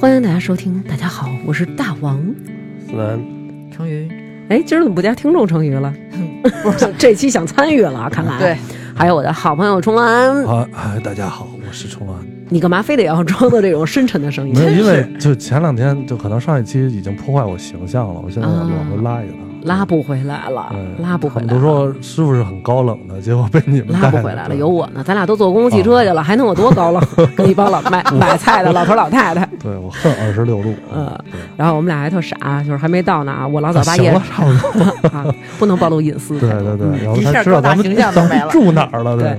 欢迎大家收听，大家好，我是大王。思南，成语哎，今儿怎么不加听众成语了？这期想参与了，看来。对，还有我的好朋友冲安，好，哎，大家好，我是冲安。你干嘛非得要装的这种深沉的声音？没有，因为就前两天，就可能上一期已经破坏我形象了，我现在往回拉一拉。拉不回来了，嗯拉不回来了。他们都说师傅是很高冷的，结果被你们拉不回来了，有我呢，咱俩都坐公共汽车去了，还能有多高冷？跟一帮老卖 买菜的老头老太太。对我恨二十六路。嗯对然后我们俩还特傻，就是还没到呢啊，我老早八夜啊了，差不多。啊，不能暴露隐私。对对对，然后一他下知道咱们住哪儿了，对。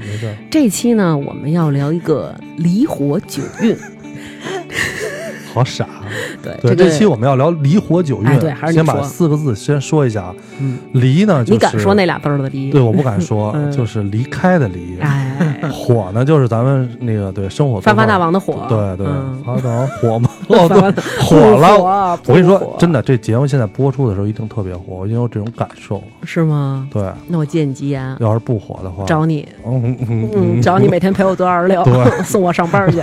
这期呢，我们要聊一个离火九运。好傻。对，对，这期我们要聊离火九运。哎对还是先把四个字先说一下啊。嗯离呢，就是你敢说那俩字儿的离？对，我不敢说 嗯，就是离开的离。哎，火呢，就是咱们那个对生活发发大王。的火。对对，嗯发发大王火吗，哦对，火了。我跟你说，真的，这节目现在播出的时候一定特别火，我已经有这种感受。是吗？对，那我借你吉言，要是不火的话，找你，嗯嗯嗯，找你每天陪我做二十六对，送我上班去。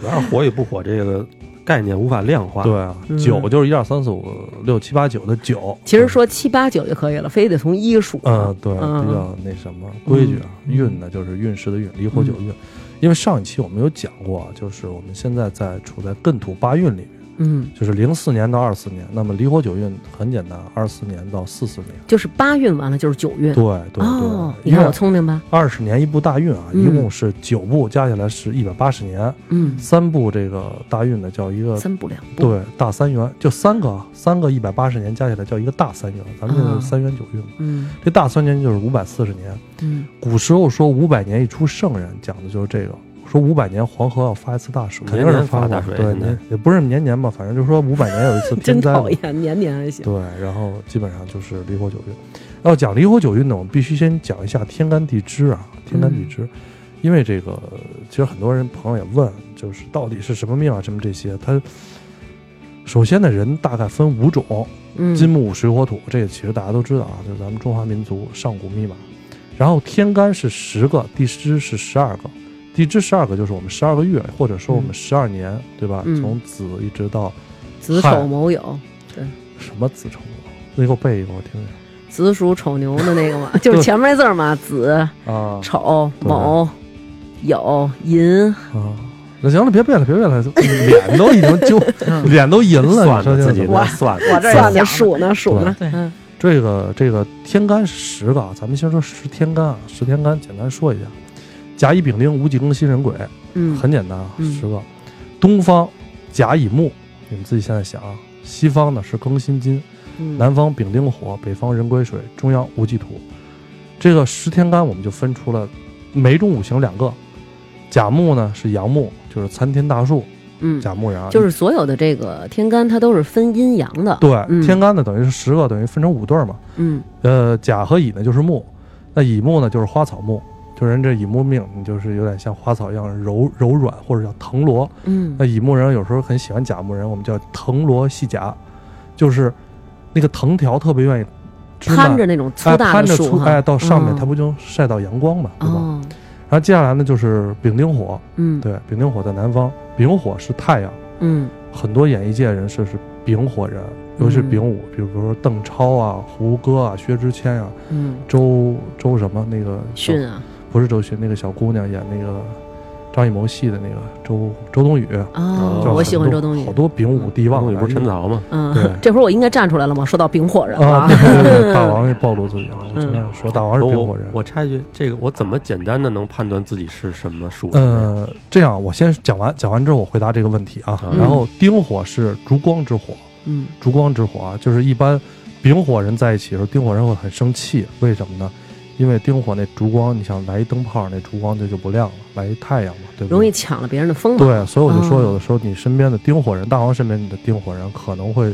主要是火与不火这个概念无法量化。对啊嗯，九就是一二三四五六七八九的九。其实说七八九就可以了，非得从一数。嗯，对，嗯比较那什么规矩啊。嗯运呢，就是运势的运，离火九运。因为上一期我们有讲过啊，就是我们现在在处在艮土八运里面，嗯，就是零四年到二四年。那么离火九运很简单，二四年到四四年。就是八运完了就是九运。对对哦，对，你看我聪明吧？二十年一部大运啊，嗯一共是九部，加起来是一百八十年。嗯，三部这个大运呢，叫一个三步两步。对大三元，就三个三个一百八十年加起来叫一个大三元。咱们现在啊是三元九运嘛，嗯这大三元就是五百四十年。嗯古时候说五百年一出圣人，讲的就是这个。说五百年黄河要发一次大水，肯定是发大水对年也不是年年吧，反正就是说五百年有一次真 天灾嘛。讨厌，年年还行。对，然后基本上就是离火九运。要讲离火九运呢，我们必须先讲一下天干地支啊，天干地支，嗯因为这个其实很多人朋友也问，就是到底是什么命啊，什么这些，它首先呢，人大概分五种，嗯，金木水火土，这个其实大家都知道啊，就是咱们中华民族上古密码。然后天干是十个，地支是十二个，地支十二个就是我们十二个月，或者说我们十二年，对吧？嗯从子一直到子丑卯酉，对什么子丑卯，你给我背一个我听听。子鼠丑牛的那个嘛，就是前面那字儿嘛，子啊丑卯酉寅。啊，那行了，别背了，别背了，脸都已经就 脸都银了，算你说这了自己算了，我这算想的数呢数呢，对嗯这个这个天干是十个啊，咱们先说十天干啊，十天干简单说一下，甲乙丙丁戊己庚辛壬癸，嗯，很简单啊，嗯十个。东方甲乙木，你们自己现在想啊。西方呢是庚辛金，嗯南方丙丁火，北方壬癸水，中央戊己土。这个十天干我们就分出了每种五行两个。甲木呢是阳木，就是参天大树，嗯，甲木人啊，就是所有的这个天干它都是分阴阳的。对，嗯天干呢等于是十个，等于分成五对儿嘛。嗯呃，甲和乙呢就是木，那乙木呢就是花草木，就人这乙木命，你就是有点像花草一样柔柔软，或者叫藤萝。嗯。那乙木人有时候很喜欢甲木人，我们叫藤萝系甲，就是那个藤条特别愿意攀着那种粗哎大攀着粗的树，哎到上面，嗯。它不就晒到阳光嘛，对吧？哦，然后接下来呢就是丙丁火，嗯。对，丙丁火在南方，丙火是太阳，嗯。很多演艺界人士是丙火人，尤其是丙午，比如说邓超啊、胡歌啊、薛之谦啊、嗯，周周什么那个迅啊不是周迅，那个小姑娘演那个张艺谋戏的那个周周冬雨，我喜欢周冬雨好。多丙午地旺东，雨不是陈草吗？嗯对，这会儿我应该站出来了吗？说到丙火人啊，了大王也暴露自己了，我经常说大王是丙火人。我插一句，这个我怎么简单的能判断自己是什么属？呃，这样我先讲完，讲完之后我回答这个问题啊。嗯然后丁火是烛光之火，嗯烛光之火啊，就是一般丙火人在一起的时候，丁火人会很生气，为什么呢？因为丁火那烛光，你想来一灯泡，那烛光就就不亮了，来一太阳嘛，对不对？容易抢了别人的风头。对，所以我就说，哦有的时候你身边的丁火人，大王身边你的丁火人可能会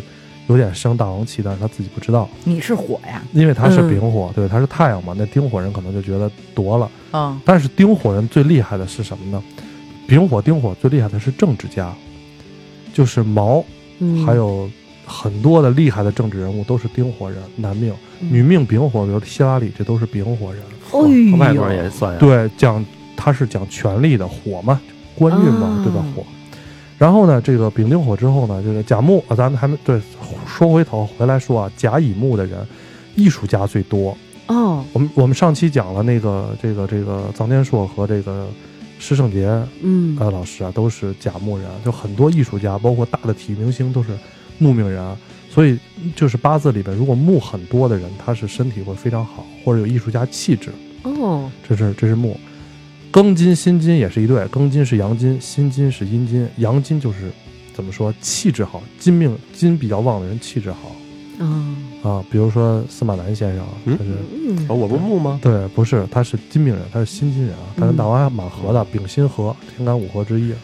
有点生大王气，但是他自己不知道，你是火呀，因为他是嗯丙火，对，他是太阳嘛，那丁火人可能就觉得夺了。嗯但是丁火人最厉害的是什么呢？丙火、丁火最厉害的是政治家，就是毛，嗯，还有很多的厉害的政治人物都是丁火人，男命，嗯女命丙火，比如希拉里，这都是丙火人。哎呦，外国人也算呀。对，讲他是讲权力的火嘛，官运嘛，啊对吧？火。然后呢，这个丙丁火之后呢，这个甲木啊，咱们还没对，说回头回来说啊，甲乙木的人，艺术家最多。哦，我们我们上期讲了那个这个这个臧天朔和这个施圣杰嗯呃老师啊，都是甲木人，就很多艺术家，包括大的体育明星都是木命人啊。所以就是八字里边，如果木很多的人，他是身体会非常好，或者有艺术家气质。哦，这是这是木，庚金辛金也是一对，庚金是阳金，辛金是阴金，阳金就是怎么说气质好，金命金比较旺的人气质好。啊，啊，比如说司马南先生，嗯？他是、嗯。哦，我不是木吗？对，不是他是金命人，他是辛金人啊，他跟嗯。大王蛮合的，丙辛合，天干五合之一。啊，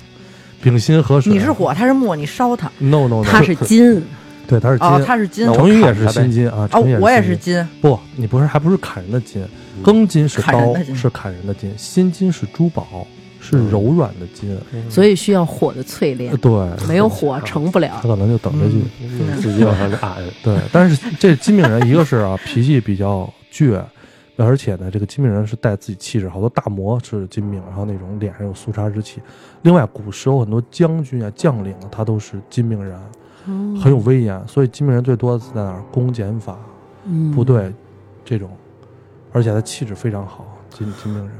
丙辛合水，你是火，他是木，你烧他。，no no no，他是金，对他是金，哦，他是金成语也是砍他呗辛金啊，哦成语，我也是金，不，你不是还不是砍人的金，嗯庚金是刀是砍人的金，辛金是珠宝，是柔软的金，所以需要火的淬炼呃，对，没有火成不了他。可能就等着去。嗯自己往上 按。对，但是这金命人，一个是啊脾气比较倔，而且呢，这个金命人是带自己气质，好多大魔是金命，然后那种脸上有肃杀之气。另外，古时候很多将军啊、将领啊，他都是金命人，哦很有威严。所以金命人最多的是在哪儿？公检法嗯部队这种，而且他气质非常好，金金命人。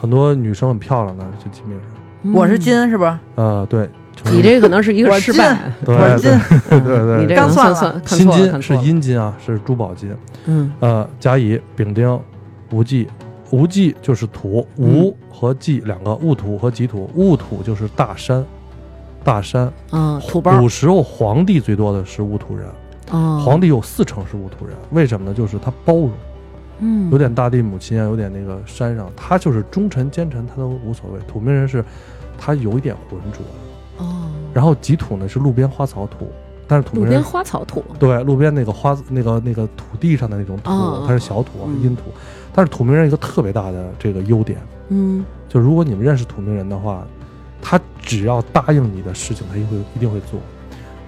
很多女生很漂亮的就金命人。嗯我是金，是不是？呃，对，你这可能是一个我失败，对我金。对对对你这刚算算算看辛，金是阴金啊，是珠宝金。嗯呃，甲乙、丙丁、无忌，无忌就是土，无和忌两个，戊土和己土，戊土就是大山，大山。啊，土包。古时候皇帝最多的是戊土人，啊，皇帝有四成是戊土人，为什么呢？就是他包容，嗯。有点大地母亲啊，有点那个山上，他就是忠臣奸臣他都无所谓。土命人是，他有一点浑浊，哦，然后己土呢是路边花草土，但是土路边花草土，对，路边那个花那个那个土地上的那种土，哦。它是小土啊，嗯。阴土。但是土命人一个特别大的这个优点，嗯。就如果你们认识土命人的话，他只要答应你的事情，他一定会一定会做。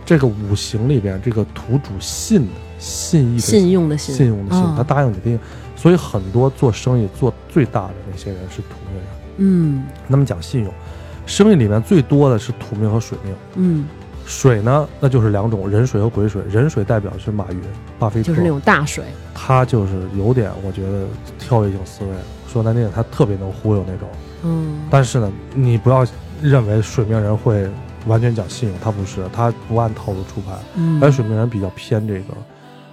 这个五行里边，这个土主信的信义的信用的信信用的信，啊他答应你的，所以很多做生意做最大的那些人是土命人。嗯那么讲信用，生意里面最多的是土命和水命。嗯，水呢，那就是两种，人水和癸水。人水代表是马云、巴菲特，就是那种大水，他就是有点，我觉得跳跃性思维。说难听点，他特别能忽悠那种。嗯，但是呢，你不要认为水命人会完全讲信用，他不是，他不按套路出牌。嗯，而水命人比较偏这个，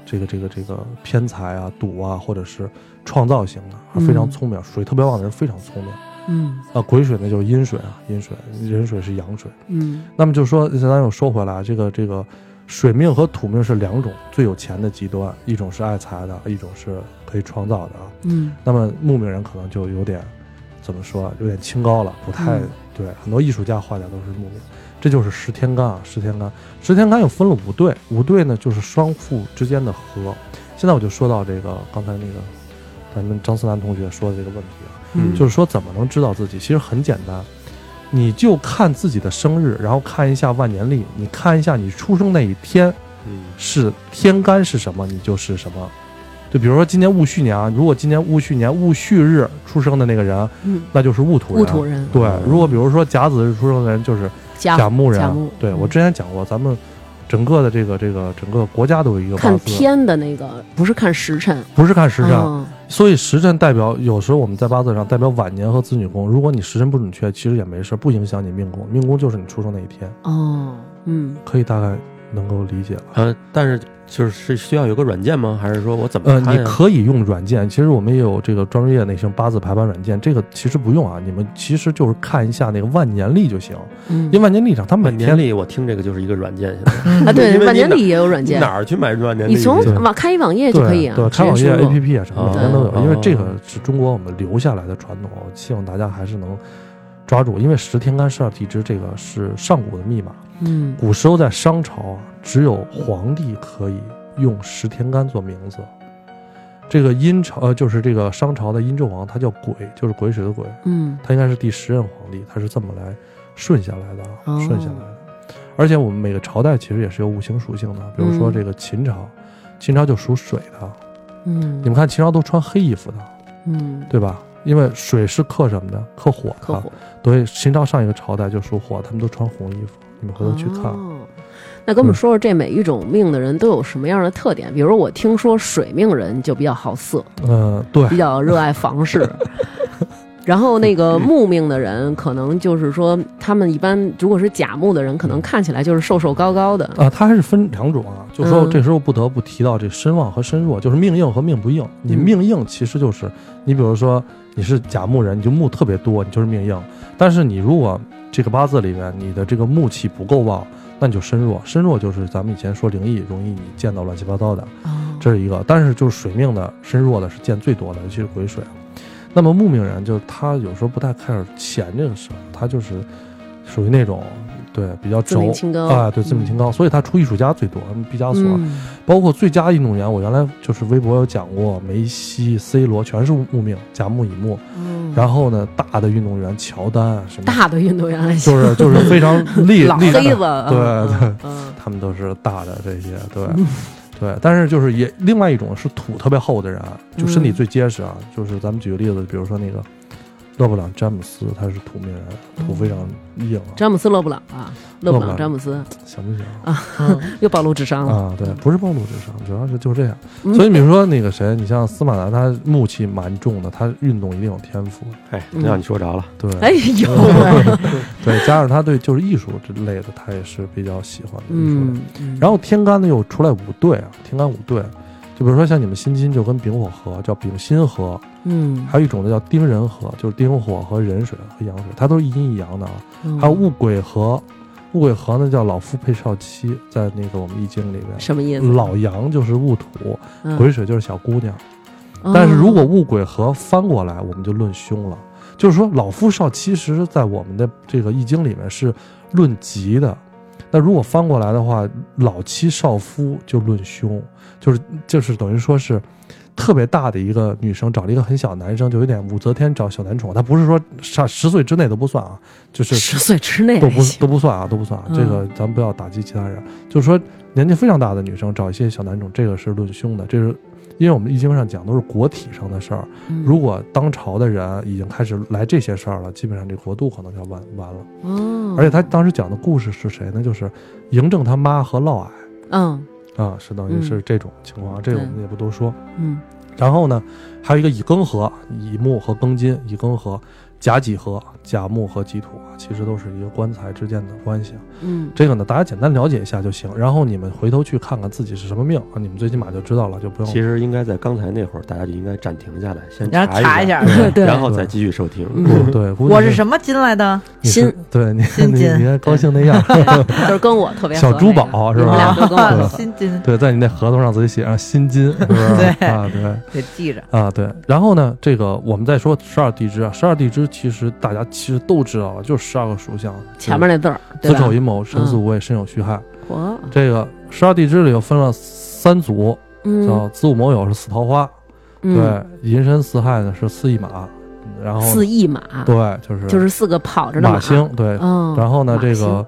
这个这个这个偏财啊、赌啊，或者是创造型的，啊非常嗯聪明。水特别旺的人非常聪明。嗯啊，癸水呢就是阴水啊，阴水；壬水是阳水。嗯那么就说，咱又说回来啊，这个这个水命和土命是两种最有钱的极端，一种是爱财的，一种是可以创造的啊。嗯那么木命人可能就有点怎么说啊，有点清高了，不太、嗯对。很多艺术家画家都是木命，这就是十天干啊，十天干。十天干又分了五对，五对呢就是双父之间的和。现在我就说到这个刚才那个咱们张思楠同学说的这个问题啊，嗯，就是说怎么能知道自己？其实很简单，你就看自己的生日，然后看一下万年历，你看一下你出生那一天嗯是天干是什么，你就是什么。就比如说今年戊戌年啊，如果今年戊戌年戊戌日出生的那个人，嗯那就是戊土人。戊土人对嗯，如果比如说甲子日出生的人就是甲甲木人。甲木嗯对我之前讲过，咱们整个的这个这个整个国家都有一个看，天的那个，不是看时辰，不是看时辰。嗯所以时辰代表，有时候我们在八字上代表晚年和子女宫。如果你时辰不准确，其实也没事，不影响你命宫。命宫就是你出生那一天，哦，嗯可以大概能够理解了。呃，但是就是是需要有个软件吗？还是说我怎么呃，你可以用软件，其实我们也有这个专业那些八字排盘软件，这个其实不用啊，你们其实就是看一下那个万年历就行，嗯。因为万年历上它每天万年历，我听这个就是一个软件，现 在啊，对，万年历也有软你件，哪儿去买万年历？你从网开一网页就可以啊，对，开网页 APP 啊什么哦每天都有，哦因为这个是中国我们留下来的传统，我希望大家还是能抓住，因为十天干十二地支这个是上古的密码。嗯古时候在商朝啊，只有皇帝可以用十天干做名字。这个殷朝呃，就是这个商朝的殷纣王，他叫癸，就是癸水的癸，嗯他应该是第十任皇帝，他是这么来顺下来的啊，哦顺下来的。而且我们每个朝代其实也是有五行属性的，比如说嗯这个秦朝，秦朝就属水的，嗯你们看秦朝都穿黑衣服的，嗯，对吧？因为水是克什么的？克火的。克火。对，秦朝上一个朝代就属火，他们都穿红衣服。你们回头去看，哦那跟我们嗯说说这每一种命的人都有什么样的特点？比如我听说水命人就比较好色，嗯、对，比较热爱房事。然后那个木命的人，可能就是说，他们一般如果是甲木的人，可能看起来就是瘦瘦高高的。啊，它还是分两种啊，就是说嗯这时候不得不提到这身旺和身弱，就是命硬和命不硬。你嗯命硬其实就是你比如说你是甲木人，你就木特别多，你就是命硬。但是你如果这个八字里面你的这个木气不够旺，那你就身弱。身弱就是咱们以前说灵异容易你见到乱七八糟的，哦这是一个。但是就是水命的身弱的是见最多的，尤其是癸水。那么牧命人就他有时候不太 care 钱这个事儿，他就是属于那种对比较轴啊，对自命清高，所以他出艺术家最多，毕加索，嗯。包括最佳运动员，我原来就是微博有讲过，梅西、C 罗全是牧命，甲木乙木。嗯。然后呢，大的运动员乔丹啊什么，大的运动员还行就是就是非常 厉老厉害黑子，对嗯对，嗯。他们都是大的这些，对。对，但是就是也另外一种是土特别厚的人，就身体嗯最结实啊。就是咱们举个例子，比如说那个勒布朗詹姆斯，他是土命人，土非常硬啊，詹姆斯勒布朗啊，勒布朗朗詹姆斯想不想？啊 又暴露智商了。啊，对，不是暴露智商，主要是就这样。嗯所以比如说那个谁，你像司马南，他木气蛮重的，他运动一定有天赋。哎，嗯让你说着了，对，哎呦，对，加上他对就是艺术之类的，他也是比较喜欢的艺术类。嗯，嗯然后天干呢又出来五对啊，天干五对，就比如说像你们辛金就跟丙火合，叫丙辛合，嗯，还有一种呢叫丁壬合，就是丁火和壬水和阳水，它都是一阴一阳的啊。嗯还有戊癸合，戊癸合呢叫老夫配少妻，在那个我们易经里面。什么意思？老阳就是戊土，嗯癸水就是小姑娘。哦但是如果戊癸合翻过来，我们就论凶了。就是说，老夫少妻，其实在我们的这个易经里面是论吉的。那如果翻过来的话，老妻少夫就论凶，就是就是等于说是特别大的一个女生找了一个很小的男生，就有点武则天找小男宠。他不是说上十岁之内都不算啊，就是十岁之内都不都不算啊，都不算啊。嗯这个咱们不要打击其他人，就是说年纪非常大的女生找一些小男宠，这个是论凶的，这是因为我们易经上讲都是国体上的事儿。嗯如果当朝的人已经开始来这些事儿了，基本上这国度可能就要完完了。哦，而且他当时讲的故事是谁呢？就是嬴政他妈和嫪毐嗯啊，是等于嗯。是这种情况，这个我们也不多说。嗯。然后呢，还有一个乙庚合，乙木和庚金，乙庚合，甲己合，甲木和己土啊，其实都是一个官材之间的关系啊。嗯这个呢，大家简单了解一下就行。然后你们回头去看看自己是什么命啊，你们最起码就知道了，就不用。其实应该在刚才那会儿，大家就应该暂停下来，先然后查查一下下，对对然后再继续收听。嗯，对，我是什么金来的？你是心对你你你还高兴那样，就是跟我特别合小珠宝是吧？新金对，在你那合同上自己写上新金，是不是？对啊，对得记着。啊，对。然后呢，这个我们再说十二地支啊，十二地支其实大家其实都知道了，就是十二个属相，前面那字儿，子丑寅卯辰巳午未申酉戌亥。我这个十二地支里又分了三组，嗯。叫子午卯酉是四桃花，嗯。对，寅申巳亥呢是四驿马，然后四驿马，对，就是就是四个跑着的马。星，对。嗯，然后呢，这个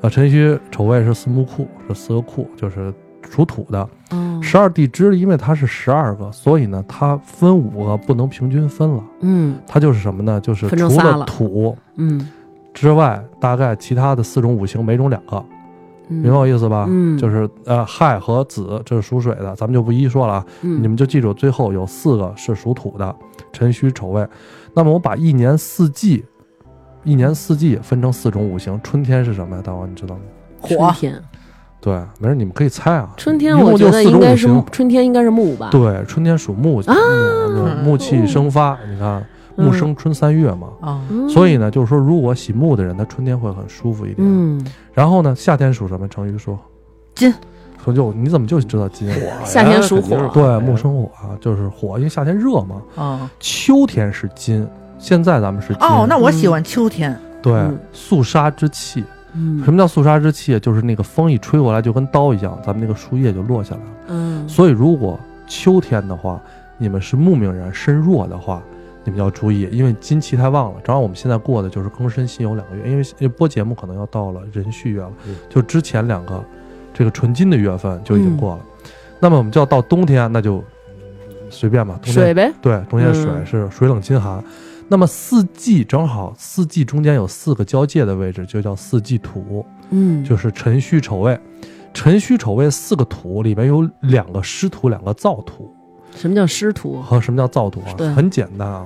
呃辰戌丑未是四木库，是四个库，就是属土的。嗯十二地支因为它是十二个，所以呢，它分五个不能平均分了。嗯它就是什么呢？就是除了土嗯之外，大概其他的四种五行每种两个，嗯，明白我意思吧？嗯就是呃亥和子，这是属水的，咱们就不一一说了啊。嗯你们就记住，最后有四个是属土的，辰戌丑未。那么我把一年四季，一年四季分成四种五行，春天是什么呀？大王你知道吗？火春天，对，没事，你们可以猜啊。春天我觉得应该是。春天应该是木吧？对，春天属木啊木气生发，你看木生春三月嘛。啊，嗯，所以呢，就是说，如果喜木的人，他春天会很舒服一点。嗯，然后呢，夏天属什么？成语说金。说就你怎么就知道金？夏天属火对，木生火啊，就是火，因为夏天热嘛。啊，秋天是金，现在咱们是金。哦，那我喜欢秋天。对嗯肃杀之气。嗯什么叫肃杀之气？就是那个风一吹过来，就跟刀一样，咱们那个树叶就落下来了。嗯所以，如果秋天的话，你们是木命人，身弱的话，你们要注意，因为金气太旺了。正好我们现在过的就是庚申辛酉两个月，因为播节目可能要到了壬戌月了，嗯就之前两个这个纯金的月份就已经嗯过了。那么我们就要到冬天，那就嗯随便吧，冬天水呗，对，冬天水嗯是水冷金寒。那么四季正好，四季中间有四个交界的位置，就叫四季土，嗯，就是辰戌丑未。辰戌丑未四个土里面有两个湿土，两个燥土。什么叫湿土？和什么叫燥土啊对？很简单啊，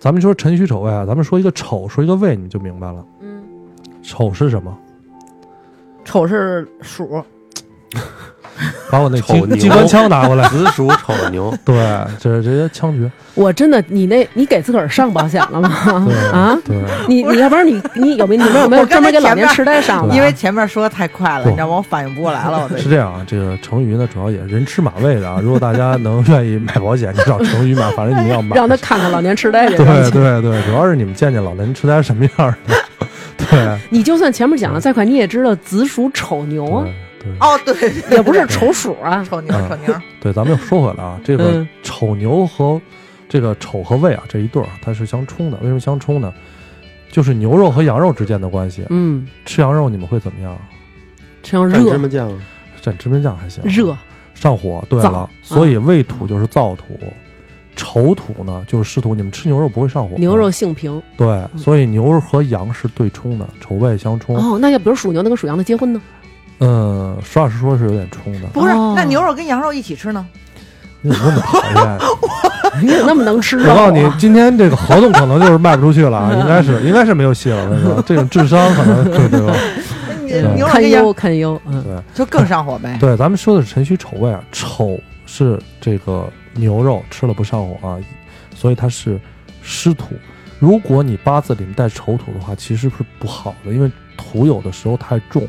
咱们说辰戌丑未啊，咱们说一个丑，说一个未，你就明白了。嗯，丑是什么？丑是鼠，把我那机机关枪拿过来。子鼠丑牛，对，就是这些枪决。我真的，你那你给自个儿上保险了吗？啊，对，你你要不然你你有没有你们有没有专门给老年痴呆上的？因为前面说的太快了，不你知道吗？我反应不过来了，我是这样啊。这个成语呢，主要也人吃马喂的啊。如果大家能愿意买保险，就找成语买，反正你们要买。让他看看老年痴呆这对个。对对，主要是你们见见老年痴呆什么样的。对你就算前面讲的再快，你也知道子鼠丑牛啊，哦，对，对对也不是丑鼠啊。丑牛，嗯丑牛，对，咱们又说回来啊，这个嗯丑牛和这个丑和胃啊这一对儿啊，它是相冲的。为什么相冲呢？就是牛肉和羊肉之间的关系。嗯，吃羊肉你们会怎么样？这样蘸芝麻酱，蘸芝麻酱还行。热，上火。对了，所以胃土就是燥土，丑土呢就是湿土。你们吃牛肉不会上火。牛肉性平对，所以牛肉和羊是对冲的，丑未相冲。哦。那要比如属牛的跟属羊的结婚呢？嗯，实话实说是有点冲的。不是哦，那牛肉跟羊肉一起吃呢？你怎么那么讨厌？你怎么那么能吃？我告诉你，今天这个合同可能就是卖不出去了啊，应该是应该是没有戏了。我跟你说，这种智商可能对对吧？你对堪牛肉跟羊忧堪忧。嗯，对就更上火呗。对，咱们说的是辰戌丑未啊，丑是这个牛肉吃了不上火啊，所以它是湿土。如果你八字里面带丑土的话，其实是不好的，因为土有的时候太重，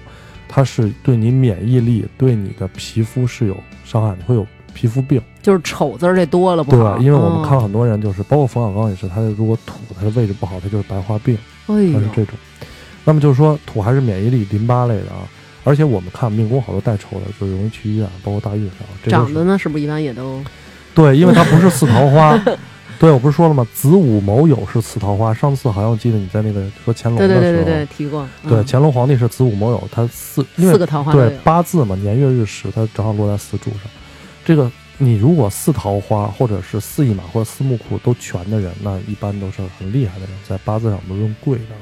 它是对你免疫力、对你的皮肤是有伤害的，会有皮肤病。就是丑字儿这多了不对。，因为我们看哦，很多人就是，包括冯小刚也是，他如果土他的位置不好，他就是白化病，哎是，这种。那么就是说，土还是免疫力、淋巴类的啊。而且我们看命宫好多带丑的，就容易去医院，包括大运上。长得呢是不是一般也都对，因为它不是四桃花。对，我不是说了吗？子午卯酉是四桃花。上次好像我记得你在那个说乾隆的时候，对对对对提过。对嗯乾隆皇帝是子午卯酉，他四因为四个桃花对八字嘛，年月日时，他正好落在四柱上。这个你如果四桃花或者是四驿马或者四木库都全的人，那一般都是很厉害的人，在八字上我们论贵的啊。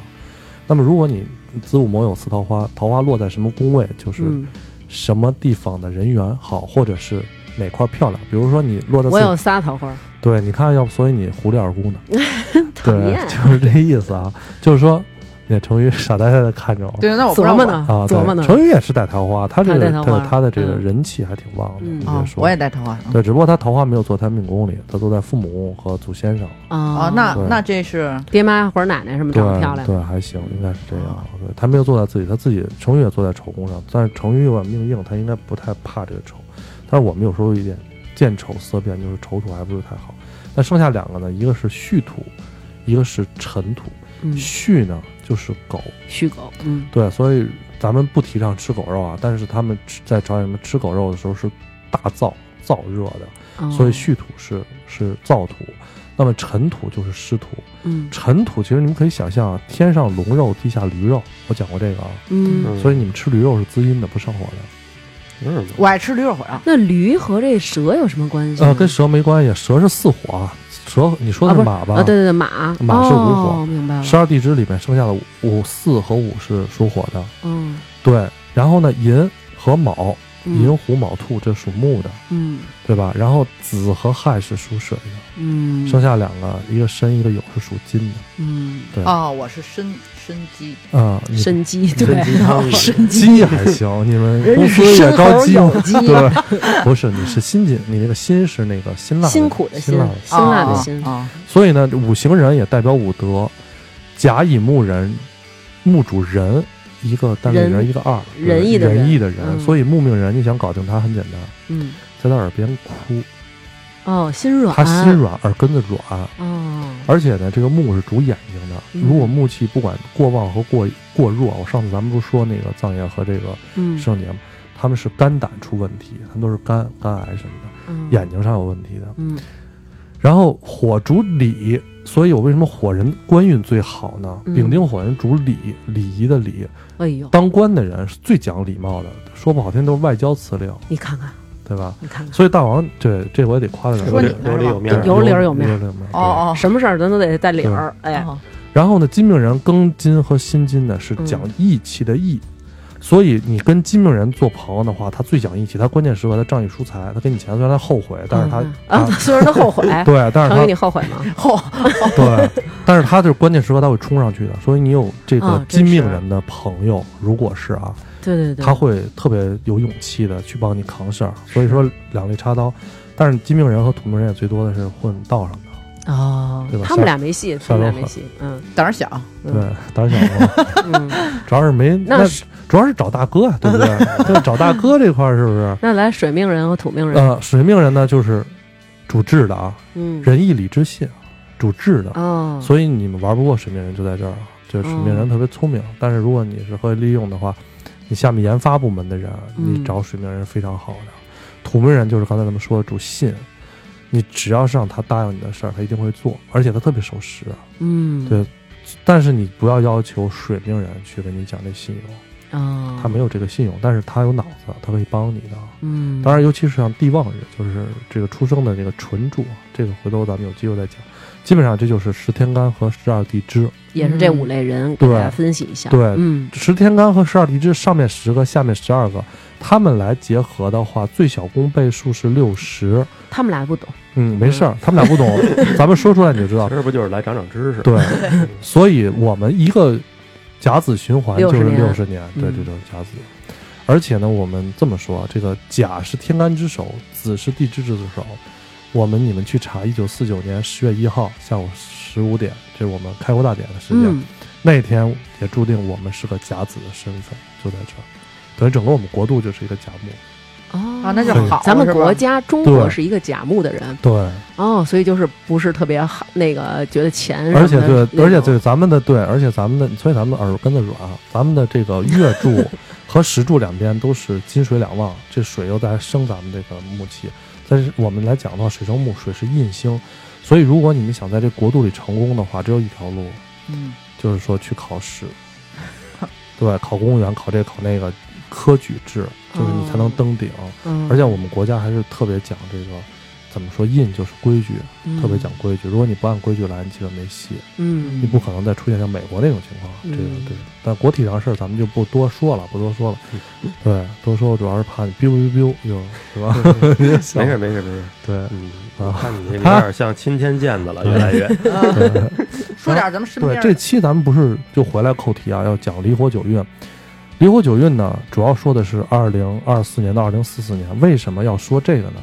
那么如果你子午卯酉四桃花，桃花落在什么宫位，就是嗯，什么地方的人缘好，或者是哪块漂亮。比如说你落在四我有仨桃花，对，你看，要不所以你狐狸二姑呢？对，就是这意思啊。就是说，那成语傻呆呆的看着我对，那我琢磨呢，啊，琢磨呢对，。成语也是带桃花，他这个他他他的这个嗯人气还挺旺的。嗯啊，你别说，我也带桃花。嗯对，只不过他桃花没有坐他命宫里，他坐在父母和祖先上。啊哦，那那这是爹妈或者奶奶什么对长得漂亮，对，还行，应该是这样。对他没有坐在自己，他自己成语也坐在丑宫上，但是成语有点命硬，他应该不太怕这个丑。但是我们有时候有一点见丑色变，就是丑土还不是太好。那剩下两个呢，一个是戌土，一个是辰土。嗯，戌呢就是狗，戌狗，嗯对，所以咱们不提倡吃狗肉啊，但是他们在朝鲜们吃狗肉的时候是大燥燥热的，哦所以戌土是是燥土，那么辰土就是湿土。嗯辰土其实你们可以想象啊，天上龙肉，地下驴肉，我讲过这个啊，嗯。嗯所以你们吃驴肉是滋阴的，不上火的。我爱吃驴肉火烧。那驴和这蛇有什么关系呢？呃，跟蛇没关系，蛇是四火啊，蛇你说的是马吧？啊，对对对，马，马是午火哦，明白了。十二地支里面剩下的五五四和五是属火的，嗯对。然后呢，寅和卯，寅嗯虎卯兔这属木的，嗯对吧？然后子和亥是属水的，嗯，剩下两个，一个申一个酉是属金的，嗯对。哦，我是申申鸡，啊，你参鸡，对申鸡汤 参鸡，还行，你们人公司也是生着急吗猴有？鸡 对，不是，你是辛金，你那个辛是那个辛辣的辛苦的辛辛辣的，辛辣的哦辛。啊，所以呢，五行人也代表五德，甲乙木人，木主人，一个单立人，一个二，仁义仁义的人。嗯。所以木命人，你想搞定他很简单，嗯，在他耳边哭，哦，心软，他心软，耳根子软。哦，而且呢，这个木是主眼睛的，嗯。如果木气不管过旺和过过弱，我上次咱们不是说那个藏爷和这个嗯。圣节吗？他们是肝胆出问题，他们都是肝肝癌什么的，嗯。眼睛上有问题的。嗯。然后火主礼，所以我为什么火人官运最好呢？嗯。丙丁火人主礼，礼仪的礼，哎呦，当官的人是最讲礼貌的，说不好听都是外交辞令，你看看，对吧？你看看，所以大王，对这我也得夸他。两句说你有理有面儿。有理儿有面儿。有理有面儿。对。哦。哦，什么事儿咱都得带理儿，哎，哦然后呢，金命人庚金和辛金呢是讲义气的义，所以你跟金命人做朋友的话，他最讲义气，他关键时刻他仗义疏财，他给你钱虽然他后悔，但是他、嗯啊，虽然他后悔，对，但是他成给你后悔吗？后，对，但是他就是关键时刻他会冲上去的，所以你有这个金命人的朋友，如果是啊，对对对，他会特别有勇气的去帮你扛事儿，所以说两肋插刀。但是金命人和土命人也最多的是混道上的，哦对吧，他们俩没戏，他们俩没戏，嗯。胆儿小，嗯对，胆儿小 主要是没那是主要是找大哥啊，对不对？就，找大哥这块儿是不是？那来水命人和土命人，呃，水命人呢就是主智的啊，嗯，仁义礼智信，主智的，哦，所以你们玩不过水命人就在这儿啊，就是水命人哦特别聪明，但是如果你是会利用的话，你下面研发部门的人，嗯你找水命人非常好的。土命人就是刚才咱们说的主信，你只要是让他答应你的事儿，他一定会做，而且他特别守时。嗯，对但是你不要要求水命人去跟你讲这信用，哦，他没有这个信用，但是他有脑子，他可以帮你的。嗯，当然，尤其是像地旺日，就是这个出生的这个纯柱，这个回头咱们有机会再讲。基本上这就是十天干和十二地支。也是这五类人，给对大家分析一下，对嗯，十天干和十二地支上面十个，下面十二个，他们来结合的话，最小公倍数是六十。他们俩不懂，嗯，没事儿，他们俩不懂，咱们说出来你就知道。这不就是来长长知识？对，所以我们一个甲子循环就是60年六十年，对，嗯这就是甲子。而且呢，我们这么说，这个甲是天干之首，子是地支之首。我们你们去查，一九四九年十月一号下午十五点，这是我们开国大典的时间。嗯，那天也注定我们是个甲子的身份，就在这儿。等于整个我们国度就是一个甲木。哦，啊，那就好，咱们国家中国是一个甲木的人，对，哦，所以就是不是特别好，那个觉得钱，而且对，而且对咱们的对，而且咱们的，所以咱们耳根子软，咱们的这个月柱 和时柱两边都是金水两旺，这水又在生咱们这个木气。但是我们来讲的话，水生木，水是印星，所以如果你们想在这国度里成功的话，只有一条路，嗯，就是说去考试，对，考公务员，考这考那个，科举制，就是你才能登顶。嗯，而且我们国家还是特别讲这个，怎么说，印就是规矩，嗯特别讲规矩。如果你不按规矩来，你基本没戏。嗯，你不可能再出现像美国那种情况，嗯这个对。但国体上事儿咱们就不多说了，不多说了。对，多说主要是怕你 biu biu biu 就是吧？没事没事没事。对，嗯，啊我看你有点像钦天监子了，越来越。对说点咱们身边对，这期咱们不是就回来扣题啊，要讲离火九运。离火九运呢，主要说的是二零二四年到二零四四年。为什么要说这个呢？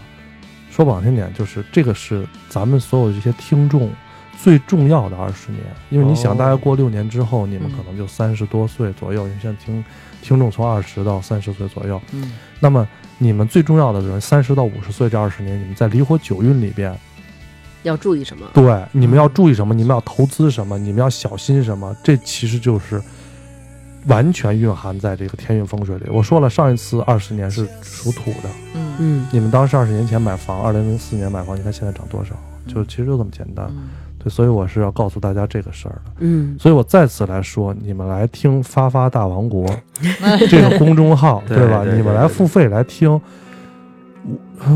说不好听点，就是这个是咱们所有这些听众最重要的二十年，因为你想，哦大概过六年之后，你们可能就三十多岁左右。因为现在听听众从二十到三十岁左右，嗯那么你们最重要的人，三十到五十岁这二十年，你们在离火九运里边，要注意什么？对，你们要注意什么？你们要投资什么？你们要小心什么？这其实就是完全蕴含在这个天运风水里。我说了，上一次二十年是属土的，嗯嗯你们当时二十年前买房，二零零四年买房，你看现在涨多少？就其实就这么简单。嗯对，所以我是要告诉大家这个事儿的。嗯，所以我再次来说，你们来听“发发大王国” 这个公众号，对吧？对对你们来付费来听，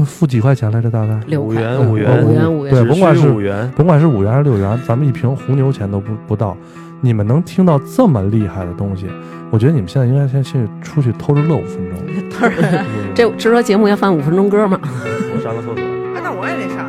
付几块钱来着？大概五元五元五元五元对，甭管是五元，甭管是五元还是六元，咱们一瓶红牛钱都不不到。你们能听到这么厉害的东西，我觉得你们现在应该先去出去偷着乐五分钟。嗯这直播节目要放五分钟歌吗？我上个厕所。哎那我也得上。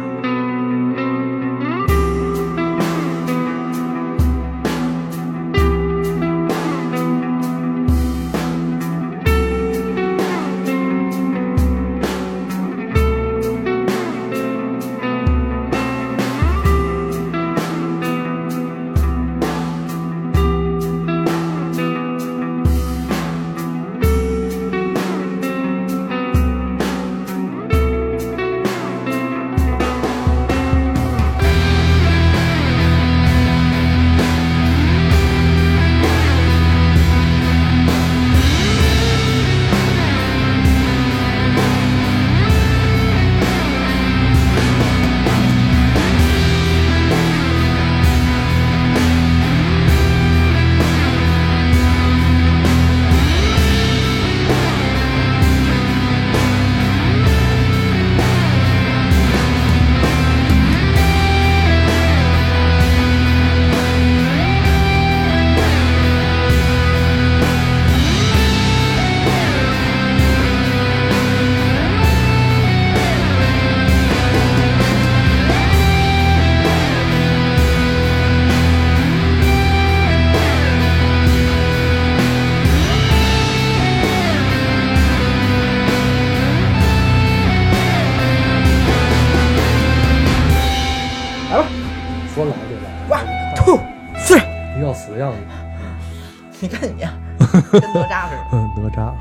你看你，跟哪吒似的。嗯，哪吒。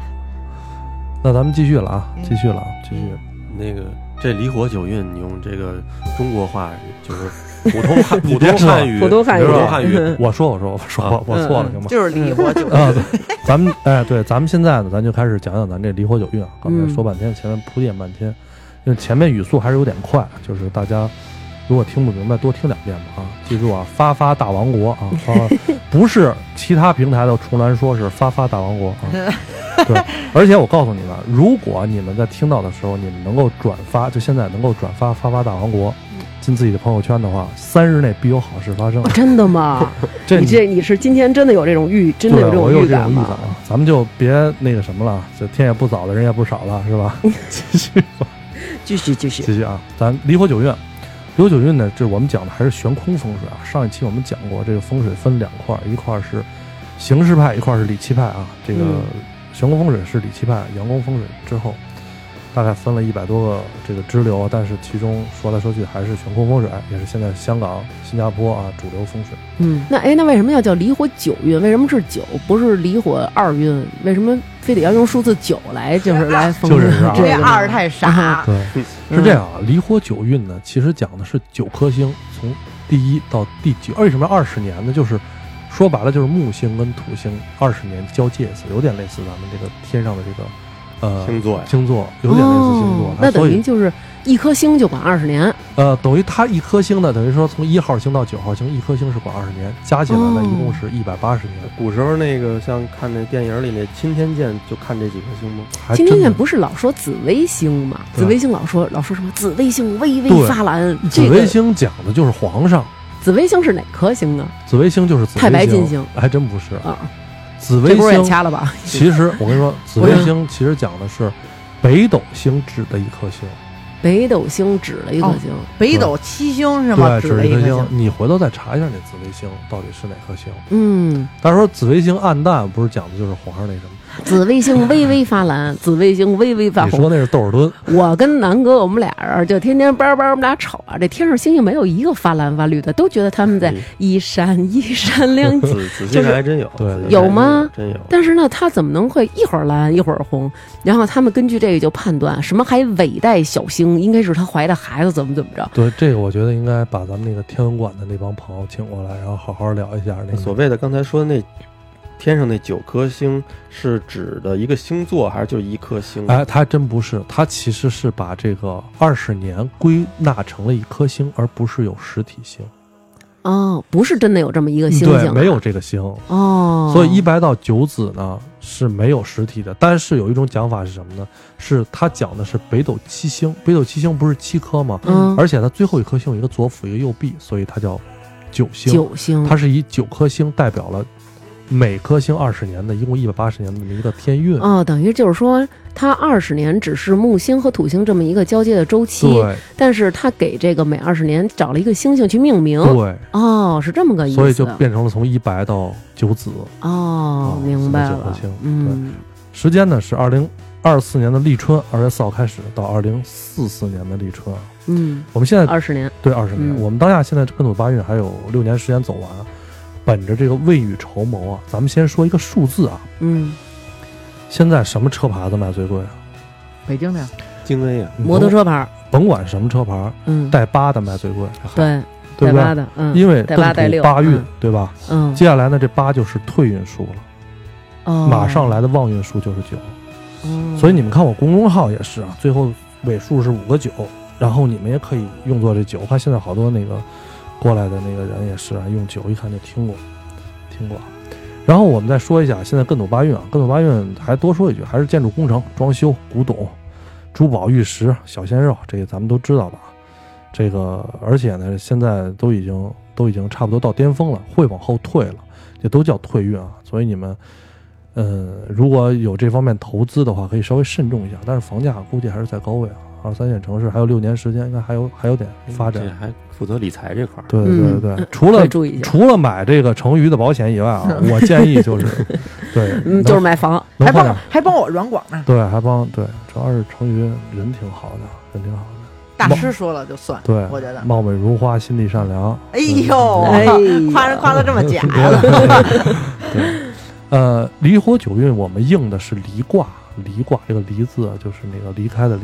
那咱们继续了啊，嗯继续了啊，继续。那个这离火九运，你用这个中国话就是 普通汉普通汉语，普通汉语普通汉语，我说，我说，我说，我我错了，行吗？就是离火九运啊，对，咱们哎，对，咱们现在呢，咱就开始讲讲咱这离火九运啊。刚才说半天，前面铺垫半天，因为前面语速还是有点快，就是大家如果听不明白，多听两遍吧啊！记住啊，发发大王国啊，发 不是其他平台的重来说，是发发大王国啊。对，而且我告诉你们，如果你们在听到的时候，你们能够转发，就现在能够转发发发大王国进自己的朋友圈的话，三日内必有好事发生哦。真的吗？这你这你是今天真的有这种预，真的有这种预感？啊。咱们就别那个什么了，这天也不早了，人也不少了，是吧？继续吧，继续继续，继续啊！咱离火九运，离火九运呢，这我们讲的还是悬空风水啊。上一期我们讲过，这个风水分两块，一块是形式派，一块是理气派啊。这个嗯悬空风水是理气派，阳光风水之后，大概分了一百多个这个支流，但是其中说来说去还是悬空风水，也是现在香港、新加坡啊主流风水。嗯，那哎，那为什么要叫离火九运？为什么是九，不是离火二运？为什么非得要用数字九来，就是 来封就是啊这二太傻，对，嗯是这样啊，离火九运呢，其实讲的是九颗星从第一到第九，为什么二十年呢？就是说白了就是木星跟土星二十年交界一次，有点类似咱们这个天上的这个呃星座呀星座有点类似星座哦，那等于就是一颗星就管二十年。呃等于它一颗星呢，等于说从一号星到九号星，一颗星是管二十年，加起来呢哦一共是一百八十年，古时候那个像看那电影里那钦天监，就看这几颗星吗？还真的今天监不是老说紫微星吗？紫微星老说老说什么紫微星微微发蓝，紫这个微星讲的就是皇上，紫微星是哪颗星啊？紫微星就是紫微太白金星还真不是，啊，紫微这不是也星掐了吧？其实我跟你说，紫微星其实讲的是北斗星指的一颗星，北斗星指了一颗星，北斗七星是吗？对，指的一颗星了一颗星。。你回头再查一下那紫微星到底是哪颗星。嗯，但是说紫微星暗淡，不是讲的就是皇上那什么？紫微星微微发蓝，紫微星微微发红。你说那是窦尔敦，我跟南哥，我们俩人就天天叭叭，我们俩瞅啊，这天上星星没有一个发蓝发绿的，都觉得他们在嗯一闪一闪亮晶。仔仔细看还真有，对有吗真有。但是呢，他怎么能会一会儿蓝一会儿红？然后他们根据这个就判断什么还尾带小星，应该是他怀的孩子怎么怎么着。对这个，我觉得应该把咱们那个天文馆的那帮朋友请过来，然后好好聊一下那个所谓的刚才说的那天上那九颗星，是指的一个星座，还是就一颗星？哎，它还真不是，它其实是把这个二十年归纳成了一颗星，而不是有实体星。哦，不是真的有这么一个星星、没有这个星。哦。所以一白到九子呢是没有实体的，但是有一种讲法是什么呢？是它讲的是北斗七星，北斗七星不是七颗吗？嗯，而且它最后一颗星有一个左辅一个右弼，所以它叫九星。九星，它是以九颗星代表了每颗星二十年的，一共一百八十年的这么一个天运。哦，等于就是说，它二十年只是木星和土星这么一个交接的周期，对但是它给这个每二十年找了一个星星去命名。对，哦，是这么个意思。所以就变成了从一白到九紫。哦哦，明白了九颗星。嗯，时间呢是二零二四年的立春，二月四号开始到二零四四年的立春啊。嗯，我们现在二十年。对二十年，嗯我们当下现在艮土八运还有六年时间走完，本着这个未雨绸缪啊，咱们先说一个数字啊。嗯，现在什么车牌子卖最贵啊？北京的呀，京 A 啊，你摩托车牌儿，甭甭管什么车牌，嗯，带八的卖最贵，对，对不对？带八的，嗯，因为艮带八带六八运嗯，对吧？嗯，接下来呢，这八就是退运数了，哦，马上来的旺运数就是九。哦，所以你们看我公众号也是啊，最后尾数是五个九，然后你们也可以用作这九。我看现在好多那个过来的那个人也是啊，用酒一看就听过，听过。然后我们再说一下，现在艮土八运啊，艮土八运还多说一句，还是建筑工程、装修、古董、珠宝、玉石、小鲜肉，这个咱们都知道吧？这个而且呢，现在都已经都已经差不多到巅峰了，会往后退了，这都叫退运啊。所以你们。嗯，如果有这方面投资的话，可以稍微慎重一下。但是房价估计还是在高位啊，二三线城市还有六年时间，应该还有还有点发展这。还负责理财这块儿。对对嗯对对，除了注意，除了买这个成渝的保险以外啊，我建议就是，对，嗯，就是买房，还帮还帮我软广呢。对，还帮对，主要是成渝人挺好的，人挺好的。大师说了就算。对，我觉得。貌美如花，心地善良。哎呦，哎 夸人夸的这么假了？对，呃，离火九运我们应的是离卦，离卦这个离字就是那个离开的离。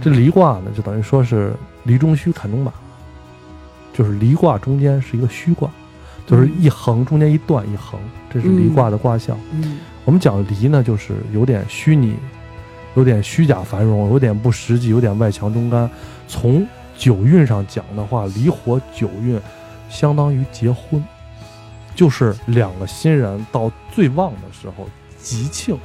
这离卦呢，就等于说是离中虚，坎中马，就是离卦中间是一个虚卦，就是一横中间一断一横，这是离卦的卦象。嗯我们讲离呢，就是有点虚拟，有点虚假繁荣，有点不实际，有点外强中干。从九运上讲的话，离火九运相当于结婚，就是两个新人到最旺的时候吉庆。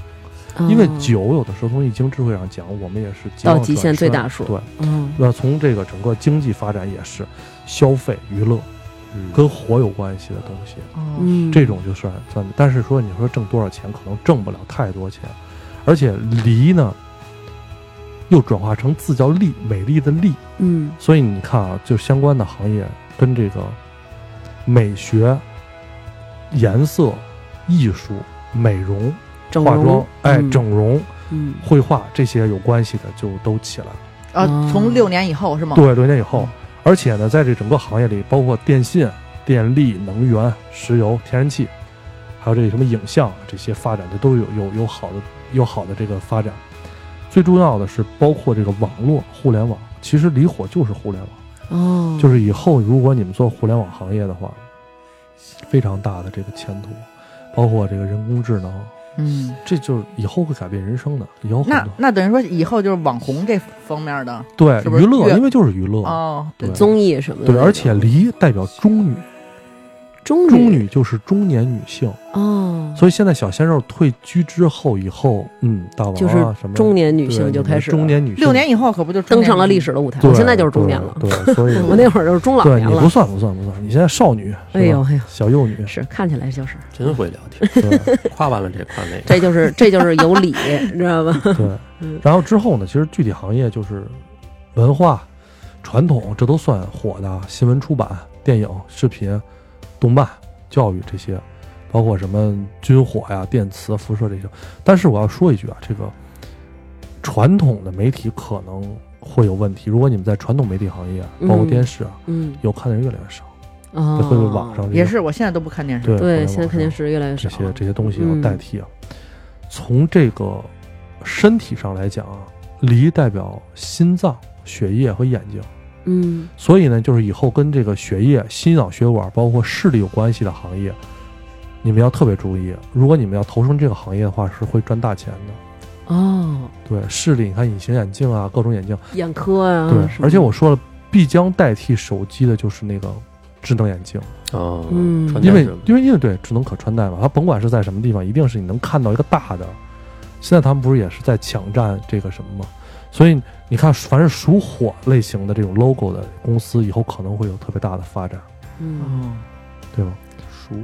因为酒有的时候从易经智慧上讲，我们也是到极限最大数对，嗯。那从这个整个经济发展也是消费娱乐嗯跟火有关系的东西。哦。嗯，这种就算算，但是说你说挣多少钱，可能挣不了太多钱，而且离呢，又转化成字叫丽，美丽的丽，嗯。所以你看啊，就相关的行业跟这个美学、颜色、艺术、美容化妆，哎，嗯整容、嗯绘画这些有关系的就都起来了。啊，从六年以后是吗？对，六年以后，而且呢，在这整个行业里，包括电信、电力、能源、石油、天然气，还有这什么影像这些发展，的都有有有好的有好的这个发展。最重要的是，包括这个网络、互联网，其实离火就是互联网，哦，就是以后如果你们做互联网行业的话，非常大的这个前途，包括这个人工智能，嗯，这就是以后会改变人生的。以后很那那等于说以后就是网红这方面的对是是娱乐，因为就是娱乐，哦，对综艺什么的对，而且梨代表中女。中中女就是中年女性，哦，所以现在小鲜肉退居之后，以后嗯，大王啊就是什么中年女性就开始中年女性六年以后可不就登上了历史的舞台。对我现在就是中年了，对，对所以 我那会儿就是中老年对你不。算不算不算，你现在少女，哎呦哎呦，小幼女是看起来就是，真会聊天，对夸完了这夸那个，这就是这就是有理，你知道吧？对嗯。然后之后呢，其实具体行业就是文化、传统，这都算火的，新闻出版、电影、视频、动漫、教育这些，包括什么军火呀、电磁、辐射这些。但是我要说一句啊，这个传统的媒体可能会有问题。如果你们在传统媒体行业，包括嗯电视啊，嗯，有看的人越来越少，哦，会被网上也是，我现在都不看电视。对现在看电视越来越少这。些这些东西嗯要代替啊。从这个身体上来讲啊，梨代表心脏、血液和眼睛，嗯所以呢，就是以后跟这个血液、心脑血管包括视力有关系的行业，你们要特别注意。如果你们要投身这个行业的话，是会赚大钱的。哦，对，视力，你看隐形眼镜啊，各种眼镜，眼科啊，对，而且我说了，必将代替手机的就是那个智能眼镜。哦，嗯因为因为因为对智能可穿戴嘛，它甭管是在什么地方，一定是你能看到一个大的。现在他们不是也是在抢占这个什么吗？所以你看，凡是属火类型的这种 logo 的公司，以后可能会有特别大的发展，嗯，哦，对吧？属火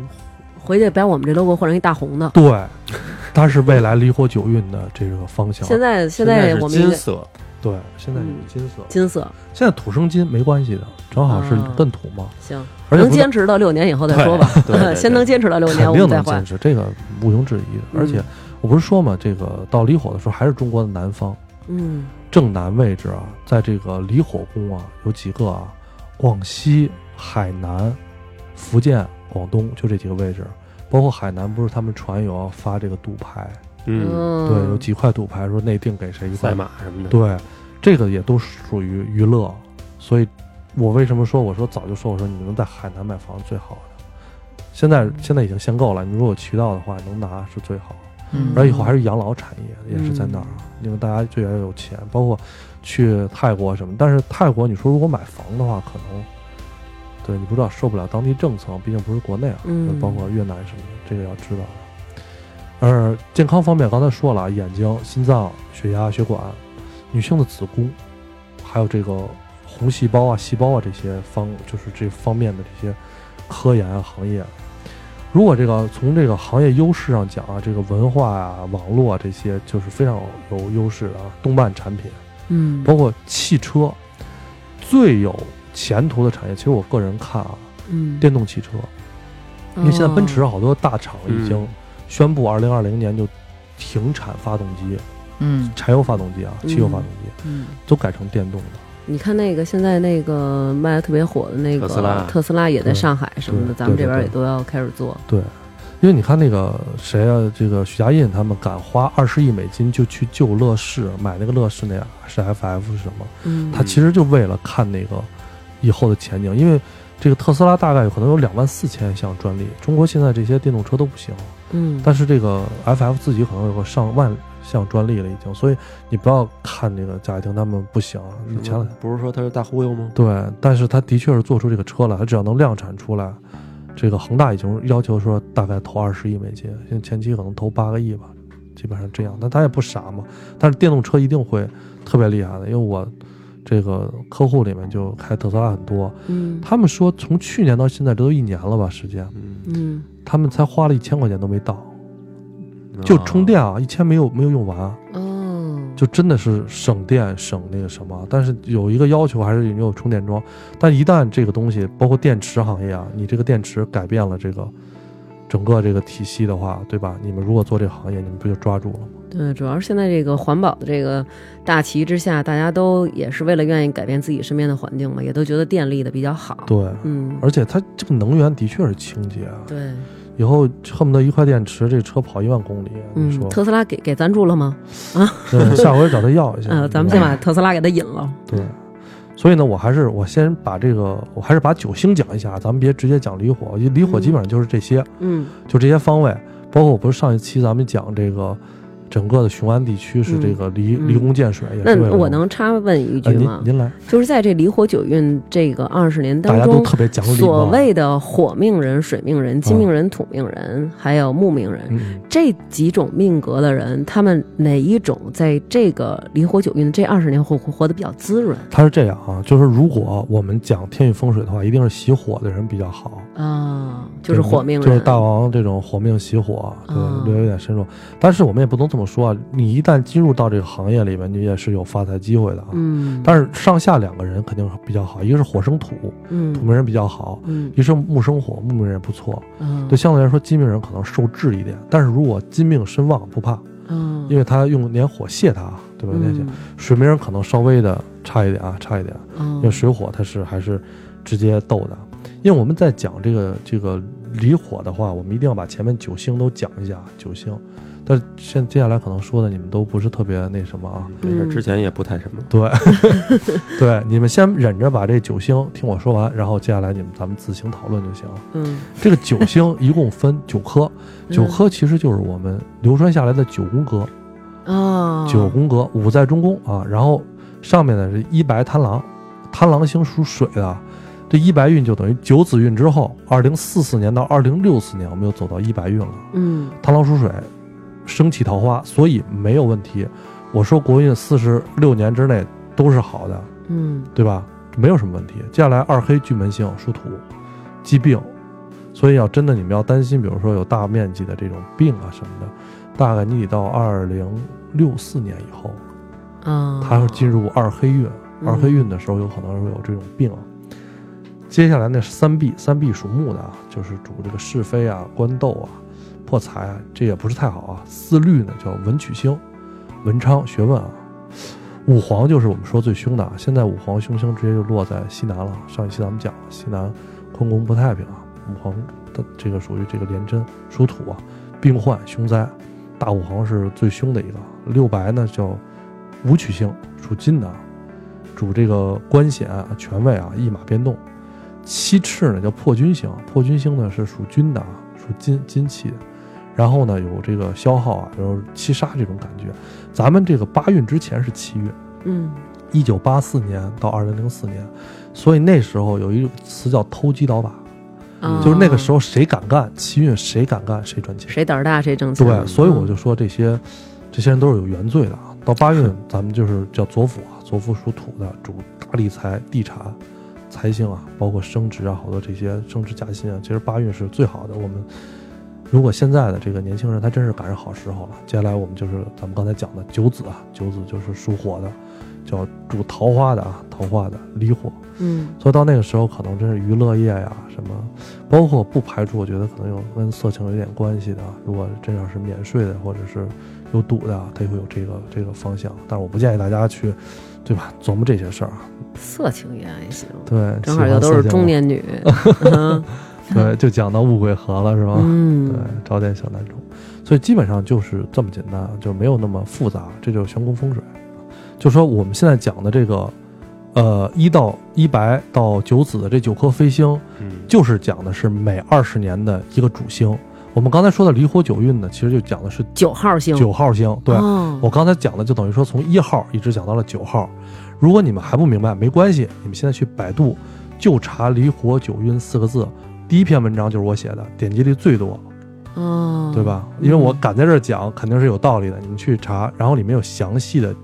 回去把我们这 logo 换成一大红的。对，它是未来离火九运的这个方向。现在现在我们金色，对，现在有嗯金色，金色，现在土生金没关系的，正好是啊镀土嘛，行，能坚持到六年以后再说吧。对先能坚持到六年，肯我们再换定能坚。持，这个毋庸置疑而且我不是说嘛，这个到离火的时候还是中国的南方。嗯正南位置啊，在这个离火宫啊，有几个啊，广西、海南、福建、广东就这几个位置，包括海南不是他们传有要发这个赌牌，嗯，对，有几块赌牌说内定给谁一块。赛，马什么的，对，这个也都属于娱乐，所以我为什么说我说早就说我说你能在海南买房最好的，现在现在已经限购了，你如果有渠道的话能拿是最好。嗯而以后还是养老产业，也是在那儿，嗯因为大家就越来越有钱，包括去泰国什么。但是泰国，你说如果买房的话，可能对你不知道受不了当地政策，毕竟不是国内啊，嗯包括越南什么的，这个要知道的。而健康方面，刚才说了啊，眼睛、心脏、血压、血管，女性的子宫，还有这个红细胞啊、细胞啊这些方，就是这方面的这些科研啊行业。如果这个从这个行业优势上讲啊，这个文化啊、网络啊这些就是非常有优势的啊。动漫产品，嗯，包括汽车，最有前途的产业，其实我个人看啊，嗯，电动汽车，因为现在奔驰哦好多大厂已经嗯宣布，二零二零年就停产发动机，嗯。柴油发动机啊，汽油发动机嗯。都改成电动的。你看那个现在那个卖的特别火的那个特斯拉。特斯拉也在上海什么的，咱们这边也都要开始做。对，因为你看那个谁啊，这个许家印他们敢花二十亿美金就去救乐视，买那个乐视那是 FF 是什么？嗯，他其实就为了看那个以后的前景，因为这个特斯拉大概有可能有两万四千项专利，中国现在这些电动车都不行，嗯，但是这个 FF 自己可能有个上万项专利了已经，所以你不要看这个贾跃亭他们不行，你前两不是说他是大忽悠吗？对，但是他的确是做出这个车来，他只要能量产出来，这个恒大已经要求说大概投二十亿美金，现在前期可能投八个亿吧，基本上这样。但他也不傻嘛，但是电动车一定会特别厉害的，因为我这个客户里面就开特斯拉很多，嗯。他们说从去年到现在这都一年了吧时间，嗯，嗯。他们才花了一千块钱都没到，就充电啊，一千没有没有用完。哦，就真的是省电省那个什么，但是有一个要求还是你有充电桩，但一旦这个东西包括电池行业啊，你这个电池改变了这个整个这个体系的话，对吧？你们如果做这个行业，你们不就抓住了吗？对，主要是现在这个环保的这个大旗之下，大家都也是为了愿意改变自己身边的环境嘛，也都觉得电力的比较好。对，嗯，而且它这个能源的确是清洁啊，对，以后恨不得一块电池这车跑一万公里，你嗯说，，特斯拉给给赞助了吗？对，下回找他要一下。嗯，咱们先把特斯拉给他引了。对，所以呢，我还是我先把这个，我还是把九星讲一下，咱们别直接讲离火，离火基本上就是这些。嗯就这些方位，包括我不是上一期咱们讲这个整个的雄安地区是这个离、嗯。离宫建水，也那我能插问一句哎，您吗？您来，就是在这离火九运这个二十年当大家都中，特别讲理所谓的火命人、水命人、金命人、土命人，还有木命人。嗯，这几种命格的人，他们哪一种在这个离火九运这二十年会活得比较滋润？他是这样啊，就是如果我们讲天运风水的话，一定是喜火的人比较好，啊？就是火命，就是大王这种火命喜火，对，略微有点深入。但是我们也不能这么说啊，你一旦进入到这个行业里面，你也是有发财机会的啊。嗯，但是上下两个人肯定比较好，一个是火生土，嗯土命人比较好，嗯一个是木生火，木命人也不错。嗯对，相对来说金命人可能受制一点，但是如果金命身旺不怕，嗯，因为他用年火泄他，对吧？那些嗯水命人可能稍微的差一点啊，差一点，嗯因为水火它是还是直接斗的。因为我们在讲这个这个离火的话，我们一定要把前面九星都讲一下九星。但是现接下来可能说的你们都不是特别那什么啊，没事，嗯之前也不太什么。对，对，你们先忍着把这九星听我说完，然后接下来你们咱们自行讨论就行了。嗯这个九星一共分九颗，九颗其实就是我们流传下来的九宫格，哦，九宫格五在中宫啊，然后上面呢是一白贪狼，贪狼星属水的，这一白运就等于九子运之后，二零四四年到二零六四年我们又走到一白运了，嗯螳螂属水，生起桃花，所以没有问题。我说国运四十六年之内都是好的，嗯对吧？没有什么问题。接下来二黑巨门星属土，疾病，所以要真的你们要担心，比如说有大面积的这种病啊什么的，大概你得到二零六四年以后，啊，它会进入二黑运，嗯二黑运的时候有可能会有这种病啊。接下来那是三碧，三碧属木的啊，就是主这个是非啊、官斗啊、破财啊，这也不是太好啊。四绿呢叫文曲星，文昌学问啊。五黄就是我们说最凶的啊，现在五黄凶星直接就落在西南了。上一期咱们讲了，西南坤宫不太平啊，五黄的这个属于这个廉贞，属土啊，病患凶灾。大五黄是最凶的一个，六白呢叫武曲星，属金的，主这个官显啊、权位啊、一马变动。七赤呢叫破军星，破军星呢是属军的啊，属金金气的。然后呢有这个消耗啊，有七杀这种感觉。咱们这个八运之前是七运，嗯一九八四年到二零零四年，所以那时候有一个词叫偷鸡倒把，啊，就是那个时候谁敢干七运，谁敢干谁赚钱。谁胆儿大谁挣钱，对，所以我就嗯说这些这些人都是有原罪的啊。到八运，咱们就是叫左辅啊，左辅属土的，主大理财、地产、财星啊，包括升职啊，好多这些升职加薪啊。其实八运是最好的。我们如果现在的这个年轻人，他真是赶上好时候了。接下来我们就是咱们刚才讲的九子啊，九子就是属火的，叫主桃花的啊，桃花的离火。嗯所以到那个时候，可能真是娱乐业呀，什么，包括不排除，我觉得可能有跟色情有点关系的啊。如果真要是免税的，或者是有赌的啊，它也会有这个这个方向。但是我不建议大家去对吧？琢磨这些事儿啊，色情也还行，对，正好又都是中年女，对，就讲到物归河了，是吧？对嗯，，找点小男宠，所以基本上就是这么简单，就没有那么复杂，这就是玄空风水。就说我们现在讲的这个，呃，一到一白到九紫的这九颗飞星，嗯，就是讲的是每二十年的一个主星。我们刚才说的离火九运呢，其实就讲的是九号星，九号星。对，哦我刚才讲的就等于说从一号一直讲到了九号。如果你们还不明白，没关系，你们现在去百度就查“离火九运”四个字，第一篇文章就是我写的，点击率最多。哦，对吧？因为我敢在这儿讲，肯定是有道理的。你们去查，然后里面有详细的，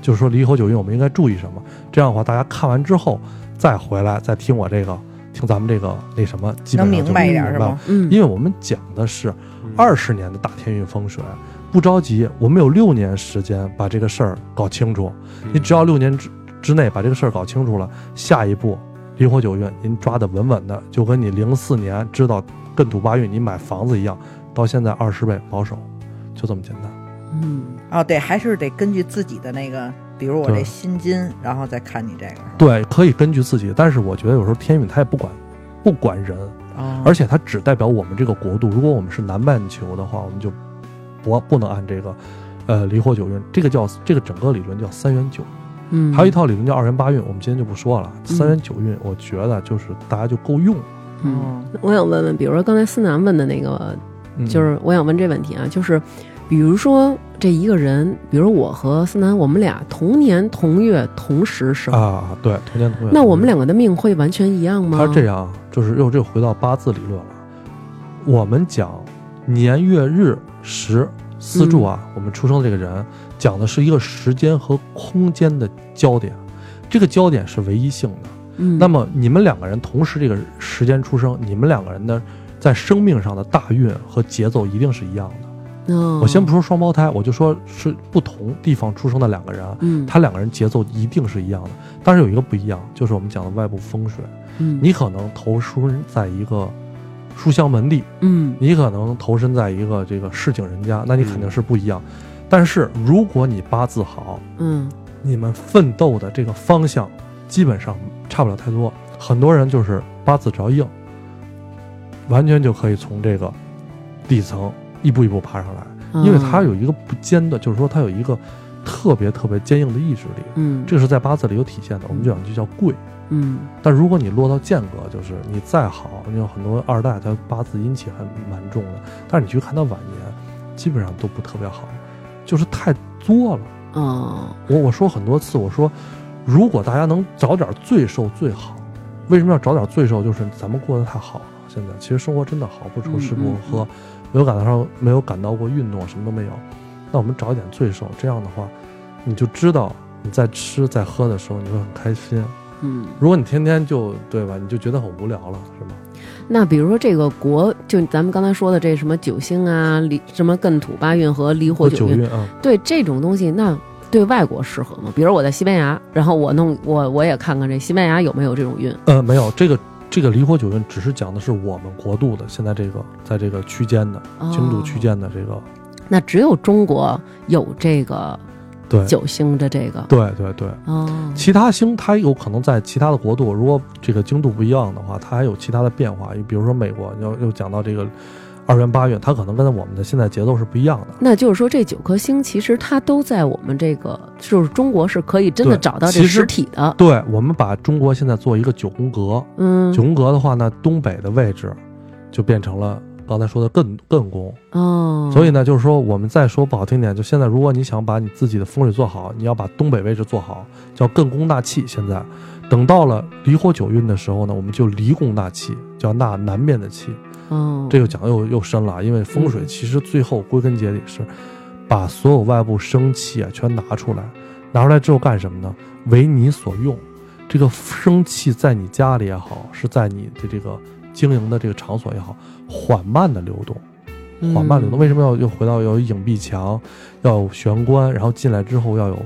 就是说离火九运我们应该注意什么。这样的话，大家看完之后再回来再听我这个，听咱们这个那什么，基本上就能明白一点是明白？嗯，因为我们讲的是嗯二十年的大天运风水，不着急，我们有六年时间把这个事儿搞清楚。嗯你只要六年之之内把这个事儿搞清楚了，下一步离火九运您抓得稳稳的，就跟你零四年知道艮土八运你买房子一样，到现在二十倍保守，就这么简单。嗯，哦，对，还是得根据自己的那个，比如我这对心金，然后再看你这个，对，可以根据自己，但是我觉得有时候天运它也不管不管人，哦，而且它只代表我们这个国度。如果我们是南半球的话，我们就不不能按这个。呃，离火九运，这个叫这个整个理论叫三元九嗯，还有一套理论叫二元八运，我们今天就不说了。三元九运，我觉得就是大家就够用了。嗯，哦，我想问问，比如说刚才思南问的那个，嗯就是我想问这问题啊，就是比如说这一个人，比如我和思南，我们俩同年同月同时生，啊，对，同年同月。那我们两个的命会完全一样吗？他是这样啊，就是又又回到八字理论了。我们讲年月日时四柱啊，我们出生的这个人讲的是一个时间和空间的焦点，这个焦点是唯一性的。嗯，那么你们两个人同时这个时间出生，你们两个人的在生命上的大运和节奏一定是一样的。哦我先不说双胞胎，我就说是不同地方出生的两个人，嗯，他两个人节奏一定是一样的。但是有一个不一样，就是我们讲的外部风水，嗯你可能投身在一个书香门第，嗯你可能投身在一个这个市井人家，那你肯定是不一样。但是如果你八字好，嗯你们奋斗的这个方向基本上差不了太多。很多人就是八字只要硬，完全就可以从这个底层一步一步爬上来。嗯，因为它有一个不坚的，就是说它有一个特别特别坚硬的意志力，嗯这个是在八字里有体现的。我们讲就叫贵。嗯但如果你落到间隔，就是你再好，你有很多二代他八字阴气还蛮重的，但是你去看他晚年，基本上都不特别好，就是太作了。嗯我我说很多次，我说如果大家能找点罪受最好。为什么要找点罪受？就是咱们过得太好了，现在其实生活真的好，不愁吃不嗯嗯喝，没有感到上没有感到过运动，什么都没有。那我们找一点罪受，这样的话，你就知道你在吃在喝的时候你会很开心。嗯，如果你天天就对吧，你就觉得很无聊了，是吗？那比如说这个国，就咱们刚才说的这什么九星啊，离什么艮土八运和离火九运，九运啊，对这种东西，那对外国适合吗？比如我在西班牙，然后我弄我我也看看这西班牙有没有这种运。呃，没有这个这个离火九运只是讲的是我们国度的现在这个在这个区间的哦经度区间的这个，那只有中国有这个对九星的这个对对对。哦，其他星它有可能在其他的国度，如果这个经度不一样的话，它还有其他的变化。比如说美国，要又讲到这个二元八运，它可能跟我们的现在节奏是不一样的。那就是说这九颗星其实它都在我们这个，就是中国是可以真的找到这实体的。对，我们把中国现在做一个九宫格，嗯九宫格的话呢，东北的位置就变成了刚才说的艮艮宫。哦，所以呢，就是说我们再说不好听点，就现在如果你想把你自己的风水做好，你要把东北位置做好，叫艮宫纳气。现在等到了离火九运的时候呢，我们就离宫纳气，叫纳南面的气。哦，这个讲的又又深了，因为风水嗯其实最后归根结底是把所有外部生气啊全拿出来，拿出来之后干什么呢？为你所用。这个生气在你家里也好，是在你的这个经营的这个场所也好，缓慢的流动。缓慢流动。嗯为什么要又回到要有影壁墙，要有玄关，然后进来之后要有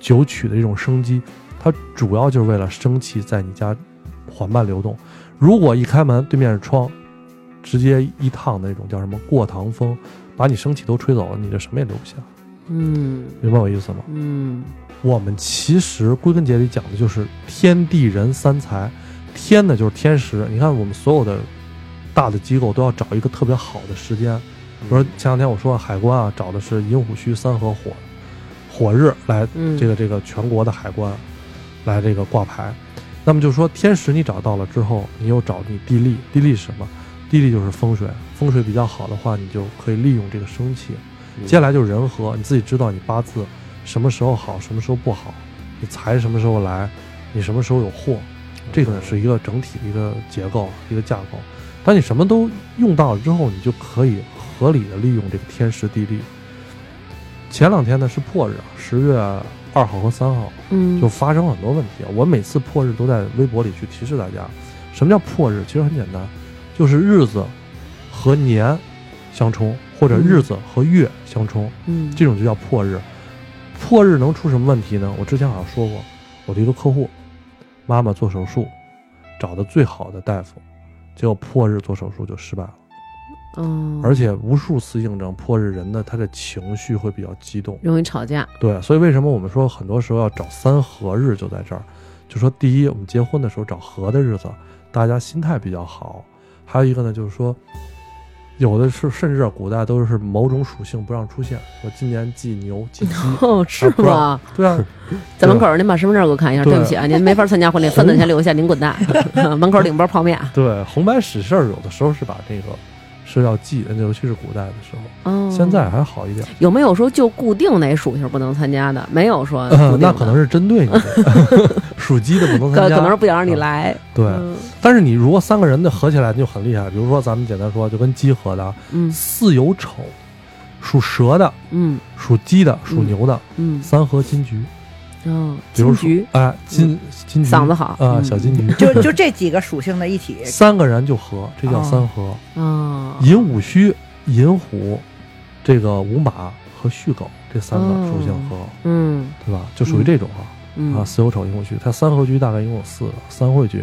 九曲的这种生机？它主要就是为了生气在你家缓慢流动。如果一开门对面是窗，直接一趟的那种叫什么过堂风，把你生气都吹走了，你这什么也留不下，嗯明白我意思吗？嗯，我们其实归根结底讲的就是天地人三才。天呢就是天时，你看我们所有的大的机构都要找一个特别好的时间。比如说前两天我说海关啊，找的是寅虎戌三合火火日来嗯，这个这个全国的海关来这个挂牌。那么就说天时你找到了之后，你又找你地利，地利是什么？地利就是风水，风水比较好的话，你就可以利用这个生气。接下来就是人和，你自己知道你八字什么时候好，什么时候不好，你财什么时候来，你什么时候有祸，这个呢是一个整体的一个结构，一个架构。当你什么都用到了之后，你就可以合理的利用这个天时地利。前两天呢是破日，十月二号和三号嗯，就发生很多问题。我每次破日都在微博里去提示大家，什么叫破日？其实很简单，就是日子和年相冲，或者日子和月相冲，嗯，这种就叫破日。破日能出什么问题呢？我之前好像说过，我的一个客户，妈妈做手术，找的最好的大夫，结果破日做手术就失败了，嗯，而且无数次印证破日人的他的情绪会比较激动。容易吵架。对，所以为什么我们说很多时候要找三合日，就在这儿，就说第一，我们结婚的时候找合的日子，大家心态比较好；还有一个呢，就是说，有的是甚至古代都是某种属性不让出现，说今年忌牛忌鸡，哦，是吗？对啊，在门口，您把身份证给我看一下。对对不起啊，您没法参加婚礼，份子钱留下，您滚蛋。门口领包泡面。对红白喜事儿，有的时候是把这个是要忌，尤其是古代的时候，哦，现在还好一点。有没有说就固定哪属性不能参加的？没有说那可能是针对你的，属鸡的不能参加，可能是不想让你来。对。嗯。但是你如果三个人的合起来就很厉害，比如说咱们简单说，就跟鸡合的，嗯。巳酉丑，属蛇的、嗯。属鸡的、属牛的，嗯，三合金桔，哦，比如说哎金金嗓子好啊，嗯小金桔，就就这几个属性的一体，三个人就合，这叫三合。啊，寅午戌、寅虎，这个午马和戌狗这三个哦属性合，嗯对吧？就属于这种啊。嗯啊，巳酉丑寅午戌，它三合局大概一共有四个，三会局。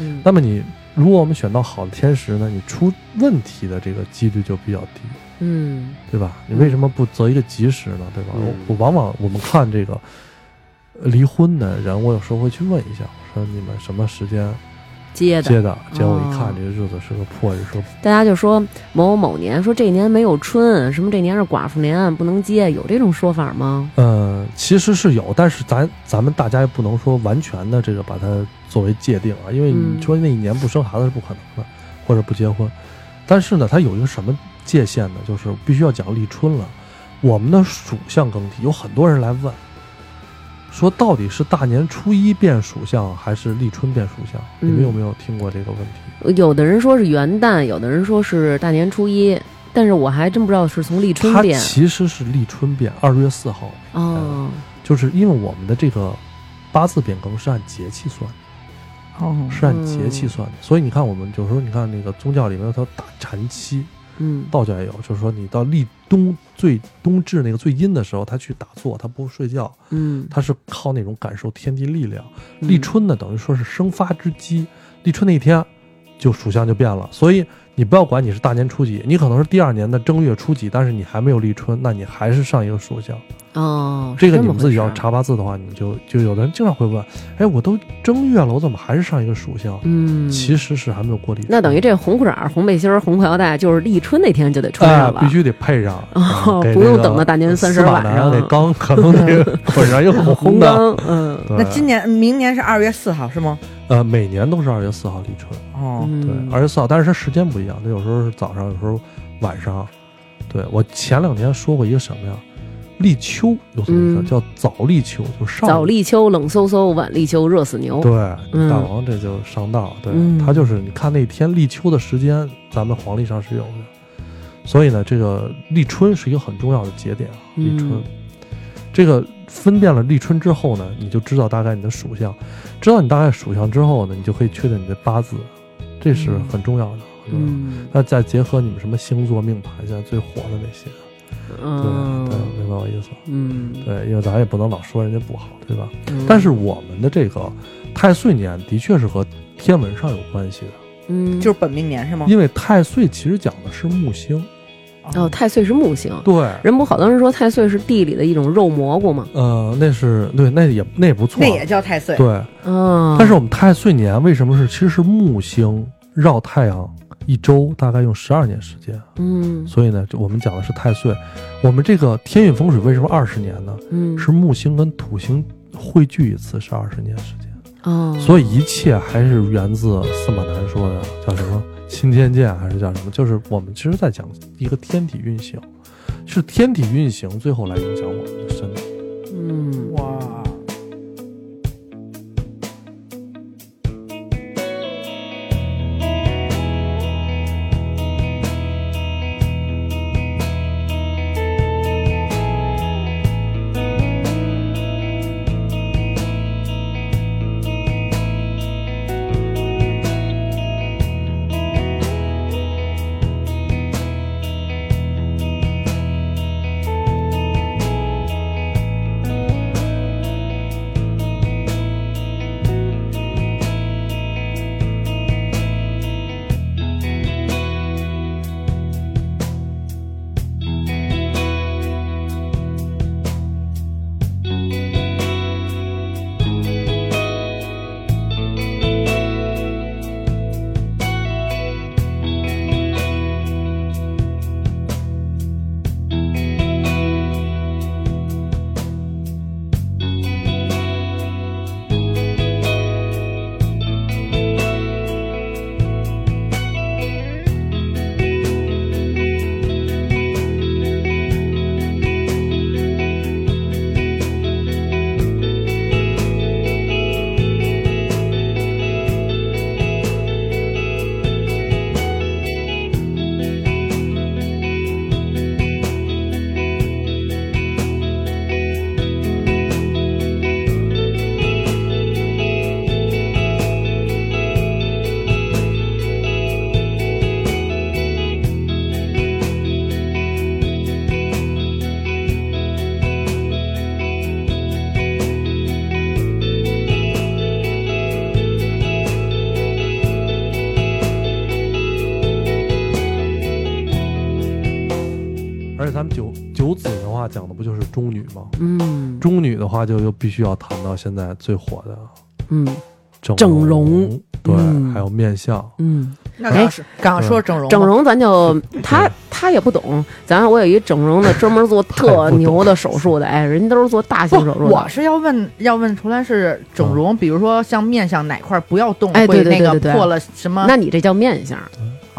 嗯那么你如果我们选到好的天时呢，你出问题的这个几率就比较低，嗯对吧？你为什么不择一个吉时呢？对吧？嗯我我往往我们看这个呃离婚的人，我有时候会去问一下，我说你们什么时间接的接的？结果一看哦这个日子是个破日，说大家就说某某年说这年没有春，什么这年是寡妇年，不能接，有这种说法吗？嗯，其实是有，但是咱咱们大家也不能说完全的这个把它作为界定啊，因为嗯你说那一年不生孩子是不可能的，或者不结婚。但是呢，它有一个什么界限呢？就是必须要讲立春了。我们的属相更替，有很多人来问，说到底是大年初一变属相，还是立春变属相？你们嗯有没有听过这个问题？有的人说是元旦，有的人说是大年初一，但是我还真不知道是从立春它变其实是立春变，二月四号，哦，就是因为我们的这个八字变更是按节气算的。哦是按节气算的，所以你看，我们有时候你看那个宗教里面它大禅期，嗯道教也有，就是说你到立冬最冬至那个最阴的时候，他去打坐，他不睡觉，嗯，他是靠那种感受天地力量。嗯立春呢，等于说是生发之机，立春那一天就属相就变了，所以你不要管你是大年初几，你可能是第二年的正月初几，但是你还没有立春，那你还是上一个属相。哦，这个你们自己要查八字的话，你就就有的人经常会问，哎，我都正月了，我怎么还是上一个属相？嗯，其实是还没有过立春。那等于这红裤衩、红背心、红裤腰带，就是立春那天就得穿哎上了，必须得配上，哦不用等到大年三十晚上那 刚可能得捆上一个红红的。嗯那今年明年是二月四号是吗？呃，每年都是二月四号立春，哦，对，嗯，二月四号，但是它时间不一样，它有时候是早上，有时候晚上。对我前两天说过一个什么呀？立秋有什么叫早立秋，就上早立秋冷飕飕，晚立秋热死牛，对，嗯大王这就上道。对，嗯他就是你看那天立秋的时间，咱们黄历上是有的。所以呢，这个立春是一个很重要的节点啊。立春，嗯这个分辨了立春之后呢，你就知道大概你的属相。知道你大概属相之后呢，你就可以确定你的八字，这是很重要的。很重要的嗯那再结合你们什么星座命盘，现在最火的那些，嗯对对，明白我意思？嗯，对，因为咱也不能老说人家不好，对吧？嗯但是我们的这个太岁年的确是和天文上有关系的，嗯，就是本命年是吗？因为太岁其实讲的是木星，哦，太岁是木星，对，人不好多人说太岁是地里的一种肉蘑菇吗？呃，那是对，那也那也不错那，也叫太岁。对。嗯，但是我们太岁年为什么是其实是木星绕太阳一周大概用十二年时间，嗯所以呢，这我们讲的是太岁。我们这个天运风水为什么二十年呢？嗯是木星跟土星汇聚一次是二十年时间，哦，所以一切还是源自司马南说的叫什么新天监还是叫什么？就是我们其实在讲一个天体运行，是天体运行最后来影响我们的身体。而且咱们九九子的话讲的不就是中女吗？嗯中女的话就又必须要谈到现在最火的嗯整整容对，嗯还有面相。嗯，那刚是刚说整容，整容咱就他他也不懂，咱我有一整容的专门做 特牛的手术的，哎，人家都是做大型手术。我是要问，要问出来是整容，比如说像面相哪块不要动，哎对会那个对对对对破了什么？那你这叫面相，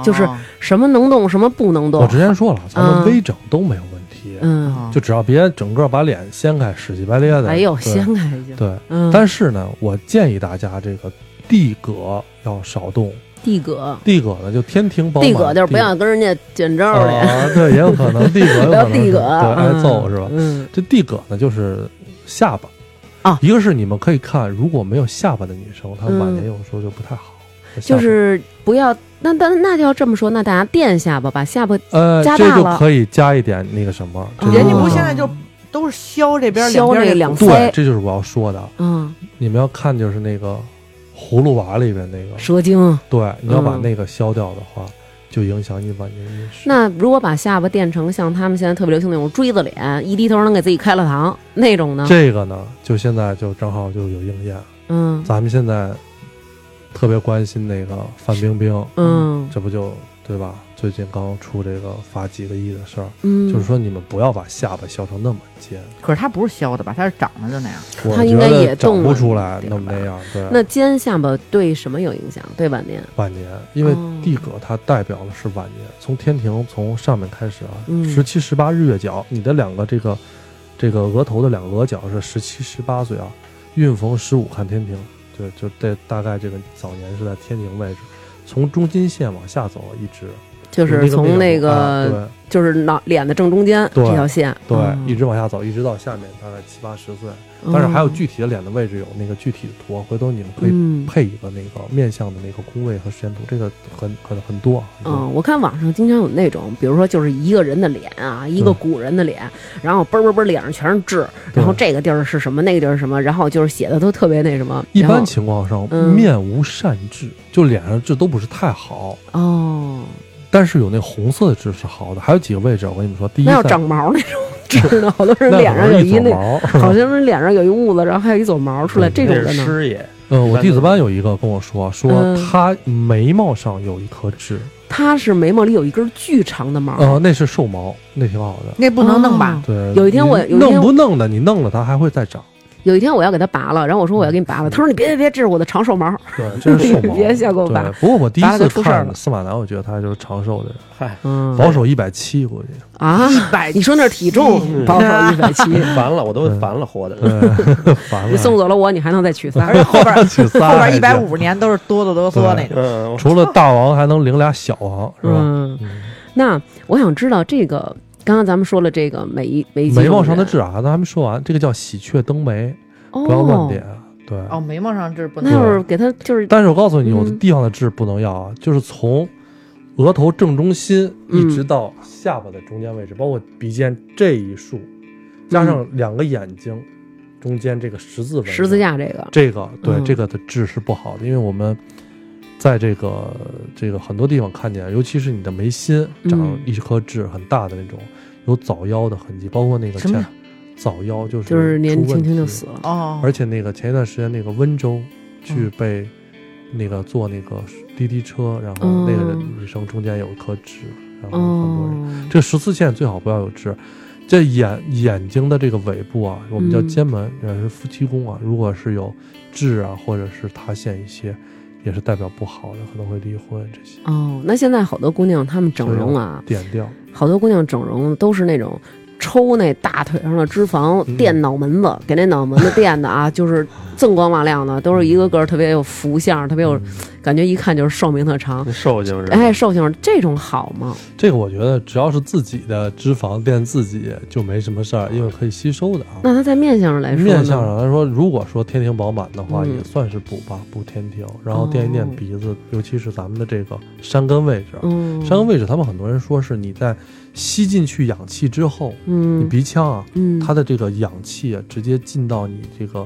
就是哦什么能动，什么不能动我。之前说了，咱嗯们微整都没有问题，嗯，哦就只要别整个把脸掀开，屎气白咧的。哎呦，对掀开就。对，嗯，但是呢，我建议大家这个地葛要少动。地葛，地葛呢，就天庭饱满。地葛就是不要跟人家见招的。啊，对，也有可能地葛有可能 地葛，对挨嗯揍是吧？嗯，这地葛呢，就是下巴啊一个是你们可以看，如果没有下巴的女生，她晚嗯年有时候就不太好。就是不要。那那那就要这么说，那大家垫下巴，把下巴呃，这就加大了可以加一点那个什么，人家就是不现在就都是削这边削这这两腮对，这就是我要说的。嗯，你们要看就是那个葫芦娃里边那个，蛇精。对，你要把嗯那个削掉的话，就影响你晚年运势。那如果把下巴垫成像他们现在特别流行那种锥子脸，一低头能给自己开了膛那种呢？这个呢，就现在就正好就有应验。嗯咱们现在特别关心那个范冰冰，嗯这不就对吧？最近刚出这个罚几个亿的事儿，嗯，就是说你们不要把下巴削成那么尖，可是它不是削的吧？它是长得就那样。我它应该也动了出来那么那样。对，那尖下巴对什么有影响？对晚年？晚年，因为哦地葛它代表的是晚年，从天庭从上面开始啊，嗯十七十八日月角，你的两个这个这个额头的两个额角是十七十八岁啊，运逢十五看天庭，对，就这大概这个早年是在天津位置，从中心线往下走一直就是从那个，啊就是脑脸的正中间这条线，对一直往下走，一直到下面大概七八十岁，但是还有具体的脸的位置有那个具体的图，回头你们可以嗯。配一个那个面向的那个宫位和时间图，这个很很很多。很多。嗯，我看网上经常有那种，比如说就是一个人的脸啊，一个古人的脸，然后嘣嘣嘣脸上全是痣，然后这个地儿是什么，那个地儿是什么，然后就是写的都特别那什么。一般情况上，嗯。面无善痣，就脸上痣都不是太好，哦，但是有那红色的痣是好的，还有几个位置，我跟你们说，第一在那要长毛那种痣呢，好多人脸上有一那，好像是脸上有一痦子，然后还有一撮毛出来，这种那的呢？师爷，呃，我弟子班有一个跟我说，说嗯他眉毛上有一颗痣，他是眉毛里有一根巨长的毛，呃，那是瘦毛，那挺好的。那不能弄吧？对，有一天我你有一天弄不弄的，你弄了它还会再长。有一天我要给他拔了，然后我说我要给你拔了，他说你别别别，这是我的长寿毛。对，这是寿毛。别瞎给我拔，不过我第一次看司马南，我觉得他就是长寿的人，嗨，嗯保守一百七，估计。啊，一百你说那是体重嗯保守一百七，烦了，我都烦了，活的。对，烦了。你送走了我，你还能再娶仨而？且后边去仨后边还一百五十年都是哆哆哆嗦那种。嗯，我除了大王，还能领俩小王，是吧？嗯，嗯那我想知道这个，刚刚咱们说了这个眉眉肌眉毛上的痣啊，咱还没说完，这个叫喜鹊登眉，哦。不要乱点。对，哦，眉毛上痣不能。那要是给他就是但是我告诉你，有的嗯地方的痣不能要啊，就是从额头正中心嗯一直到下巴的中间位置，包括鼻尖这一竖，加上两个眼睛中间这个十字纹，嗯十字，架这个，这个对、嗯。这个的痣是不好的，因为我们在这个这个很多地方看见，尤其是你的眉心长嗯。一颗痣很大的那种，有早夭的痕迹，包括那个前什么早夭就是就是年轻轻就死了。哦，而且那个前一段时间那个温州去嗯被那个坐那个滴滴车，然后哦那个人女生中间有一颗痣，然后很多人。哦，这十四线最好不要有痣，这眼眼睛的这个尾部啊，我们叫嗯尖门，也是夫妻宫啊。如果是有痣啊，或者是塌陷一些，也是代表不好的，可能会离婚这些。哦，那现在好多姑娘她们整容啊，点掉，好多姑娘整容都是那种抽那大腿上的脂肪嗯垫脑门子，给那脑门子垫的啊，就是锃光瓦亮的，都是一个个特别有福相，特别有嗯感觉，一看就是寿命特长。寿星人，哎，寿星这种好吗？这个我觉得只要是自己的脂肪垫自己就没什么事儿，因为可以吸收的啊。那它在面相上来说，面相上来说，如果说天庭饱满的话，嗯也算是补吧，补天庭。然后垫一垫哦鼻子，尤其是咱们的这个山根位置。嗯，山根位置，他们很多人说是你在吸进去氧气之后，你嗯鼻腔啊，嗯，它的这个氧气啊，直接进到你这个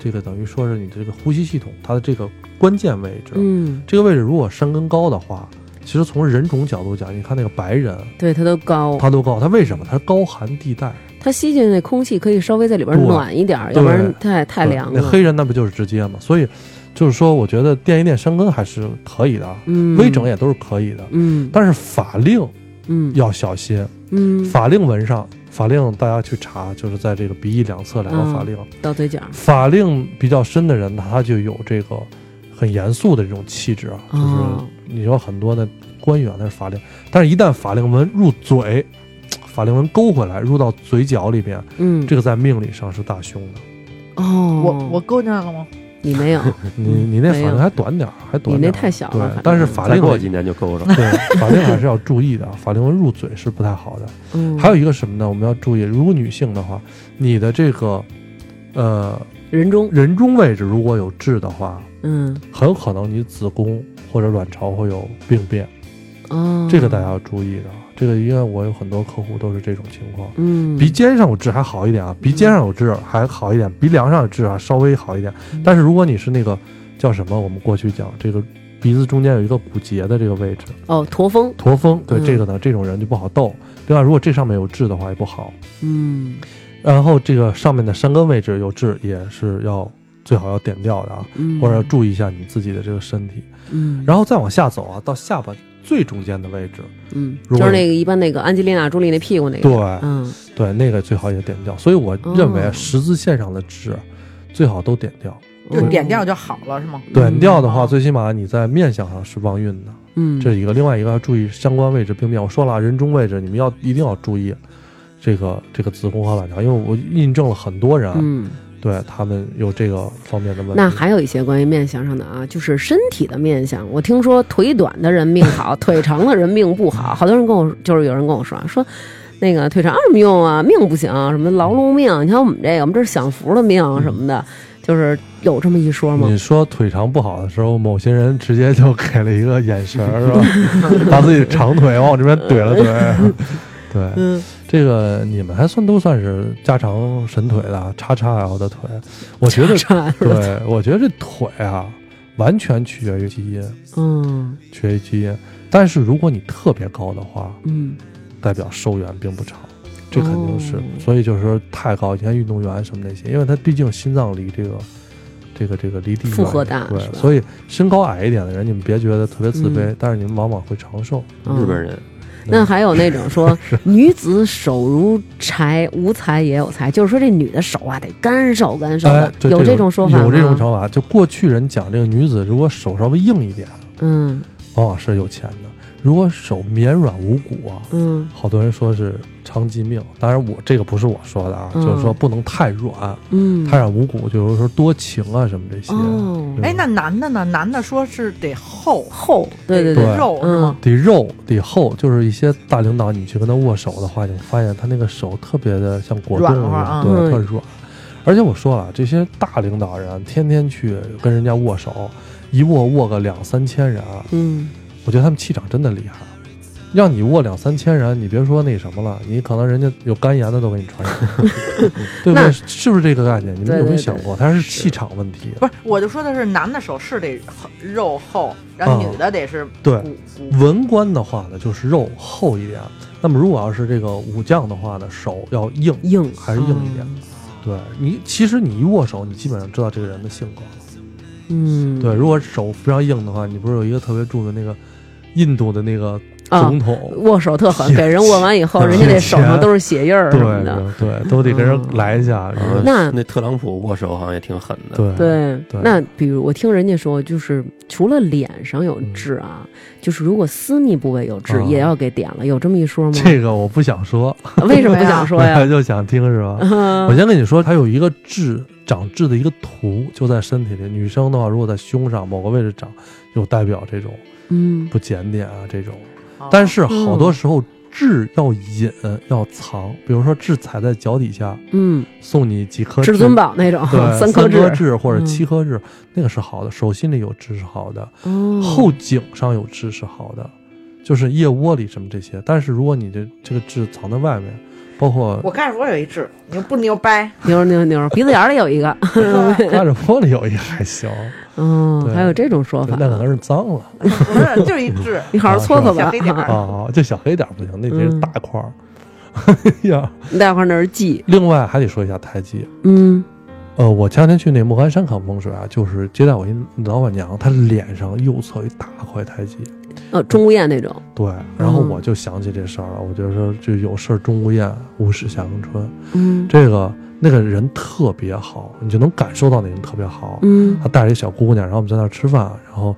这个等于说是你的这个呼吸系统，它的这个关键位置。嗯，这个位置如果山根高的话，其实从人种角度讲，你看那个白人，对他都高，他都高，他为什么？他是高寒地带。它吸进那空气可以稍微在里边暖一点，要不然太太凉了。那黑人那不就是直接嘛？所以就是说，我觉得垫一垫山根还是可以的微整也都是可以的。嗯但是法令嗯要小心，嗯，法令纹上，法令大家去查，就是在这个鼻翼两侧两个法令，到嘴角，法令比较深的人，他就有这个很严肃的这种气质啊。就是哦你说很多的官员那是法令，但是一旦法令纹入嘴，法令纹勾回来入到嘴角里边，嗯，这个在命理上是大凶的。哦，我我勾进来了吗？你没有，你你那法令还短点儿，还短你点儿。那太小了，对，但是法令纹过几年就够了。对法令还是要注意的啊，法令纹入嘴是不太好的。嗯，还有一个什么呢？我们要注意，如果女性的话，你的这个呃人中，人中位置如果有痣的话，嗯很可能你子宫或者卵巢会有病变，哦，这个大家要注意的。这个因为我有很多客户都是这种情况。嗯，鼻尖上有痣还好一点啊，鼻尖上有痣还好一点，鼻梁上有痣啊稍微好一点。嗯但是如果你是那个叫什么，我们过去讲这个鼻子中间有一个骨节的这个位置，哦，驼峰，驼峰，对、嗯这个呢，这种人就不好斗。另外，如果这上面有痣的话也不好。嗯然后这个上面的山根位置有痣也是要最好要点掉的啊，嗯，或者注意一下你自己的这个身体。嗯，然后再往下走啊，到下巴最中间的位置，嗯，就是那个一般那个安吉丽娜·朱莉那屁股那个，对嗯对，那个最好也点掉。所以我认为哦十字线上的痣最好都点掉。就点掉就好了是吗？点掉的话，哦最起码你在面相上是旺运的，嗯，这是一个。另外一个要注意相关位置病变。我说了啊，人中位置你们要一定要注意这个这个子宫和卵巢，因为我印证了很多人，嗯，对他们有这个方面的问题。那还有一些关于面相上的啊，就是身体的面相。我听说腿短的人命好，腿长的人命不好。好多人跟我就是有人跟我说说。那个腿长有什么用啊？命不行，什么劳碌命？你看我们这个，我们这是享福的命什么的，就是有这么一说吗你？说腿长不好的时候，某些人直接就给了一个眼神儿，是吧？把自己长腿往我这边怼了怼。对，嗯这个你们还算都算是家常神腿的，叉叉 L 的腿。我觉得，差对我觉得这腿啊，完全取决于基因，嗯取决于基因。但是如果你特别高的话，嗯代表寿元并不长，这肯定是。哦所以就是说太高，你看运动员什么那些，因为他毕竟心脏离这个这个这个离地负荷远对大是吧，所以身高矮一点的人，你们别觉得特别自卑，嗯但是你们往往会长寿。嗯日本人那还有那种说 女子手如柴，无才也有才，就是说这女的手啊得干瘦干瘦的哎，，有这种说法吗？有这种说法。就过去人讲这个女子，如果手稍微硬一点，嗯。往往是有钱的；如果手绵软无骨啊，嗯。好多人说是长疾命。当然我这个不是我说的啊，嗯就是说不能太软，嗯，太软无骨，就是说多情啊什么这些。哦对哎，那男的呢？男的说是得厚，厚，对对对得肉是吗？得肉得厚，就是一些大领导，你去跟他握手的话，你发现他那个手特别的像果冻一样，对，嗯特软。而且我说了，这些大领导人天天去跟人家握手，一握握个两三千人，嗯我觉得他们气场真的厉害。让你握两三千人，你别说那什么了，你可能人家有肝炎的都给你传染，对不对？是不是这个概念？你们有没有想过，它是气场问题？不是，我就说的是男的手是得厚肉厚，然后啊女的得是对文官的话呢，就是肉厚一点；那么如果要是这个武将的话呢，手要硬。硬还是硬一点对你，其实你一握手，你基本上知道这个人的性格。嗯，对，如果手非常硬的话，你不是有一个特别著名那个印度的那个啊总统，握手特狠，给人握完以后，人家那手上都是血印儿什么对的。对对，都得跟人嗯来一下。那那特朗普握手好像也挺狠的，对对，对那比如我听人家说，就是除了脸上有痣啊，就是如果私密部位有痣，啊也要给点了，有这么一说吗？这个我不想说，为什么不想 说呀？就想听是吧？嗯我先跟你说，它有一个痣长痣的一个图，就在身体里。女生的话，如果在胸上某个位置长，就代表这种嗯不检点啊这种。哦。但是好多时候痣要隐要藏，比如说痣踩在脚底下，嗯，送你几颗至尊宝那种对，三颗颗痣或者嗯。七颗痣，那个是好的。手心里有痣是好的，哦，后颈上有痣是好的，就是腋窝里什么这些。但是如果你的这个痣藏在外面，包括我看着我有一痣，牛不牛掰？牛牛牛，鼻子眼里有一个，压着玻璃有一个还行，嗯，还有这种说法，那可能是脏了。不是，就一痣。你好好搓搓吧。小黑点儿。啊，就小黑点儿不行，那得是嗯。大块儿。哎 呀，那块儿那是记，另外还得说一下胎记。嗯。呃，我前两天去那莫干山看风水啊，就是接待我一老板娘，她脸上右侧一大块太极，呃，钟无艳那种，对，然后嗯我就想起这事儿了，我就说就有事儿钟无艳，无事夏迎春，嗯这个那个人特别好，你就能感受到那人特别好。嗯他带着一小姑娘，然后我们在那儿吃饭，然后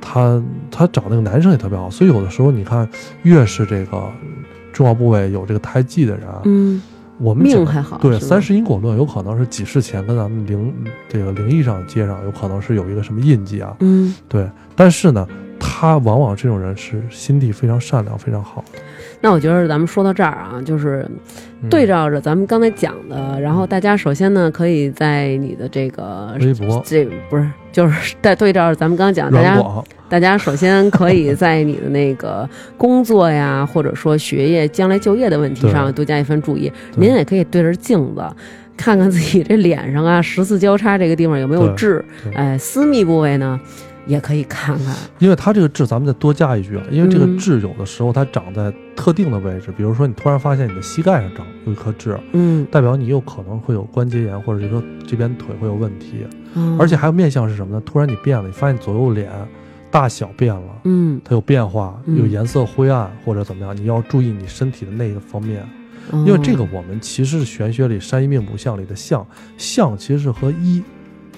他他找那个男生也特别好，所以有的时候你看，越是这个重要部位有这个胎记的人啊，嗯，我们讲命还好，对，三世因果论有可能是几世前跟咱们灵这个灵异上接上，有可能是有一个什么印记啊，嗯，对。但是呢，他往往这种人是心地非常善良、非常好的。那我觉得咱们说到这儿啊，就是嗯。对照着咱们刚才讲的，然后大家首先呢，可以在你的这个微博、这不是就是在对照着咱们刚刚讲，大家，大家首先可以在你的那个工作呀，或者说学业、将来就业的问题上多加一份注意。您也可以对着镜子。看看自己这脸上啊，十字交叉这个地方有没有痣，对。哎，私密部位呢，也可以看看。因为它这个痣，咱们再多加一句啊，因为这个嗯。痣有的时候它长在特定的位置，比如说你突然发现你的膝盖上长有一颗痣，嗯，代表你有可能会有关节炎，或者是说这边腿会有问题。嗯而且还有面相是什么呢？突然你变了，你发现左右脸大小变了，嗯，它有变化，嗯。有颜色灰暗或者怎么样，你要注意你身体的那个方面，因因为这个我们其实是玄学里山医命卜相里的相，相其实是和一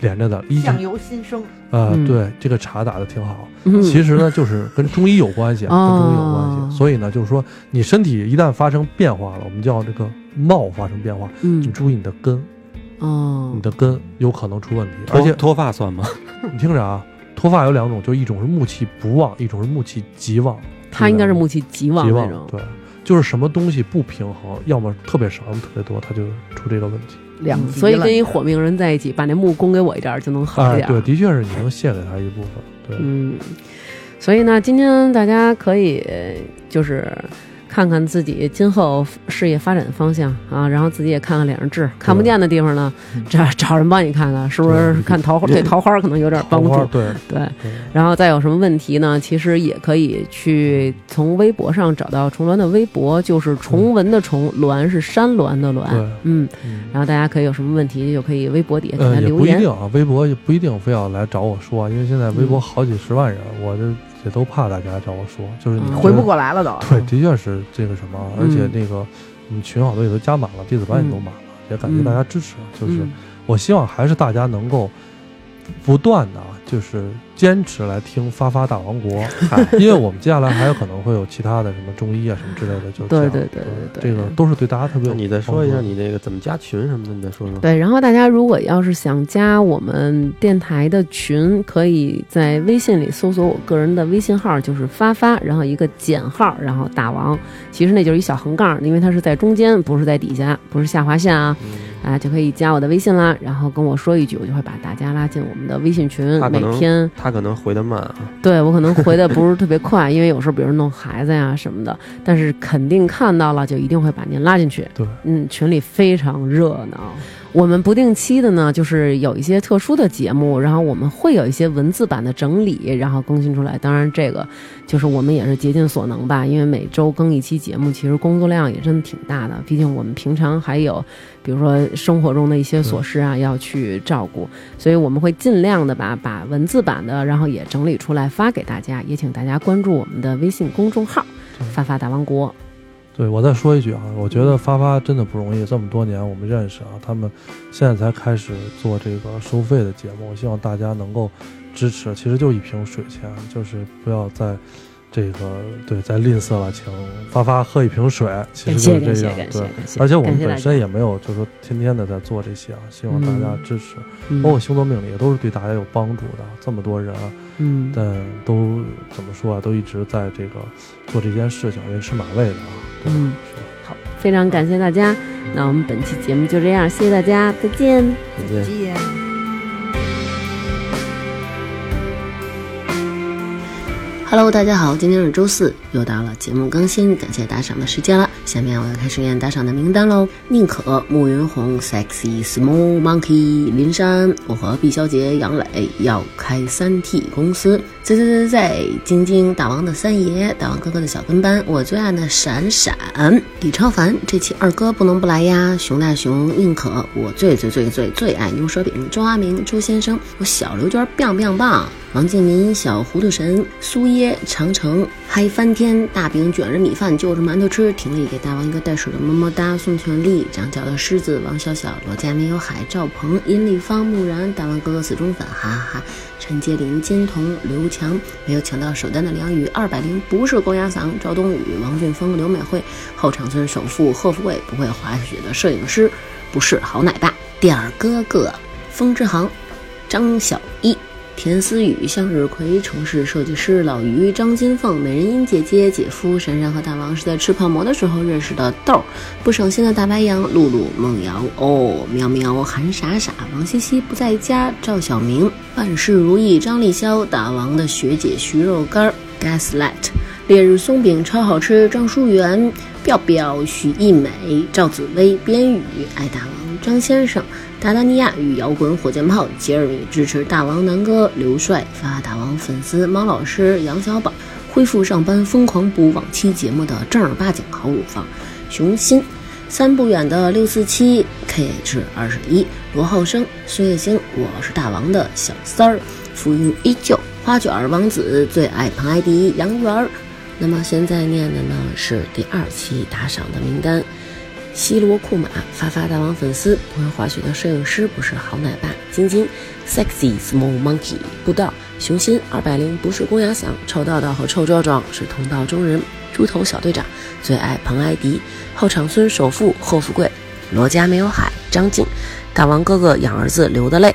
连着的，一相由心生，呃，嗯对，这个茶打的挺好。嗯其实呢，就是跟中医有关系，跟中医有关哦系。所以呢，就是说你身体一旦发生变化了，我们叫这个貌发生变化，你嗯注意你的根，哦你的根有可能出问题。而且脱脱发算吗？你听着啊，脱发有两种，就一种是木气不旺，一种是木气极旺。它应该是木气极旺极旺那种，，对，就是什么东西不平衡，要么特别少，要么特别多，它就出这个问题。两极了所以跟一火命人在一起，把那木供给我一点就能好一哎，点儿。对，的确是你能献给他一部分。对，嗯，所以呢，今天大家可以就是看看自己今后事业发展的方向啊，然后自己也看看脸上痣，看不见的地方呢，找找人帮你看看，是不是？看桃花对桃花可能有点帮助，对对。然后再有什么问题呢？其实也可以去从微博上找到重峦的微博，就是重文的重，峦是山峦的峦对，嗯。嗯然后大家可以有什么问题，就可以微博底下给他留言。不一定啊，微博也不一定非要来找我说，因为现在微博好几十万人，我这也都怕大家找我说，就是你嗯回不过来了都。对，的确是这个什么，而且嗯那个我们群好多也都加满了，弟子班也都满了，也感谢大家支持。就是嗯我希望还是大家能够不断的啊，就是坚持来听发发大王国，因为我们接下来还有可能会有其他的什么中医啊什么之类的，就是对对对对对这个都是对大家特别你再说一下你那个怎么加群什么的，你再说说。对，然后大家如果要是想加我们电台的群，可以在微信里搜索我个人的微信号，就是发发，然后一个减号，然后大王，其实那就是一小横杠，因为它是在中间，不是在底下，不是下划线啊，啊就可以加我的微信啦，然后跟我说一句，我就会把大家拉进我们的微信群每天他可能回的慢啊，对我可能回的不是特别快，因为有时候比如弄孩子呀什么的，但是肯定看到了就一定会把您拉进去。对，嗯，群里非常热闹。我们不定期的呢，就是有一些特殊的节目，然后我们会有一些文字版的整理，然后更新出来。当然，这个就是我们也是竭尽所能吧，因为每周更一期节目，其实工作量也真的挺大的。毕竟我们平常还有，比如说生活中的一些琐事啊要去照顾，所以我们会尽量的把把文字版的，然后也整理出来发给大家，也请大家关注我们的微信公众号对“发发大王国对我再说一句啊，我觉得发发真的不容易，这么多年我们认识啊，他们现在才开始做这个收费的节目，我希望大家能够支持，其实就一瓶水钱，就是不要再这个对再吝啬了，请发发喝一瓶水，”，其实就是这样，对。感谢感谢，而且我们本身也没有，就是说天天的在做这些啊，希望大家支持，嗯包括星座命理也都是对大家有帮助的。这么多人啊，嗯但都怎么说啊，都一直在这个做这件事情，人吃马喂的啊，对吧？嗯好，非常感谢大家。那我们本期节目就这样，谢谢大家，再见。再见。见。Hello，大家好，今天是周四，又到了节目更新、感谢打赏的时间了。下面我要开始念打赏的名单喽。宁可、慕云红、Sexy Small Monkey、林珊，我和毕小姐、杨磊要开三 T 公司。在在在在，晶晶大王的三爷，大王哥哥的小跟班，我最爱的闪闪，李超凡，这期二哥不能不来呀。熊大熊、宁可，我最最最最最爱牛舌饼，周阿明、周先生，我小刘娟 biang biang 棒。王敬民、小糊涂神、苏耶、长城、嗨翻天、大饼卷着米饭就着馒头吃，婷丽给大王一个带水的么么哒，宋全力、长脚的狮子、王小小、罗家没有海、赵鹏、殷立方、木然、大王哥哥死忠粉，哈哈哈！陈洁林、金童、刘强没有抢到首单的梁宇，二百零不是公鸭嗓，赵冬雨、王俊峰、刘美惠、后场村首富贺富贵，不会滑雪的摄影师，不是好奶爸，点儿哥哥，风之航，张小一。田思雨、向日葵、城市设计师老于、张金凤、美人音姐姐、姐夫珊珊和大王是在吃泡馍的时候认识的豆儿，不省心的大白羊、露露、梦瑶、哦、喵喵、韩傻傻、王西西不在家、赵小明、万事如意、张立潇、大王的学姐徐肉干、Gaslight、烈日松饼超好吃，张淑媛、调调、许艺美、赵紫薇、边宇、爱大王、张先生。达达尼亚与摇滚火箭炮，杰尔米支持大王南哥，刘帅发大王粉丝，猫老师杨小宝恢复上班，疯狂补往期节目的正儿八经好乳房，熊心三不远的六四七 KH 二十一罗浩生孙叶星，我是大王的小三儿，浮云依旧花卷儿王子最爱庞艾迪杨元儿。那么现在念的呢是第二期打赏的名单。西罗库马发发大王粉丝，不会滑雪的摄影师不是好奶爸，晶晶，sexy small monkey，布道，雄心二百零不是公鸭嗓，臭道道和臭壮壮是同道中人，猪头小队长最爱彭艾迪，后场村首富贺富贵，罗家没有海，张静，大王哥哥养儿子流的泪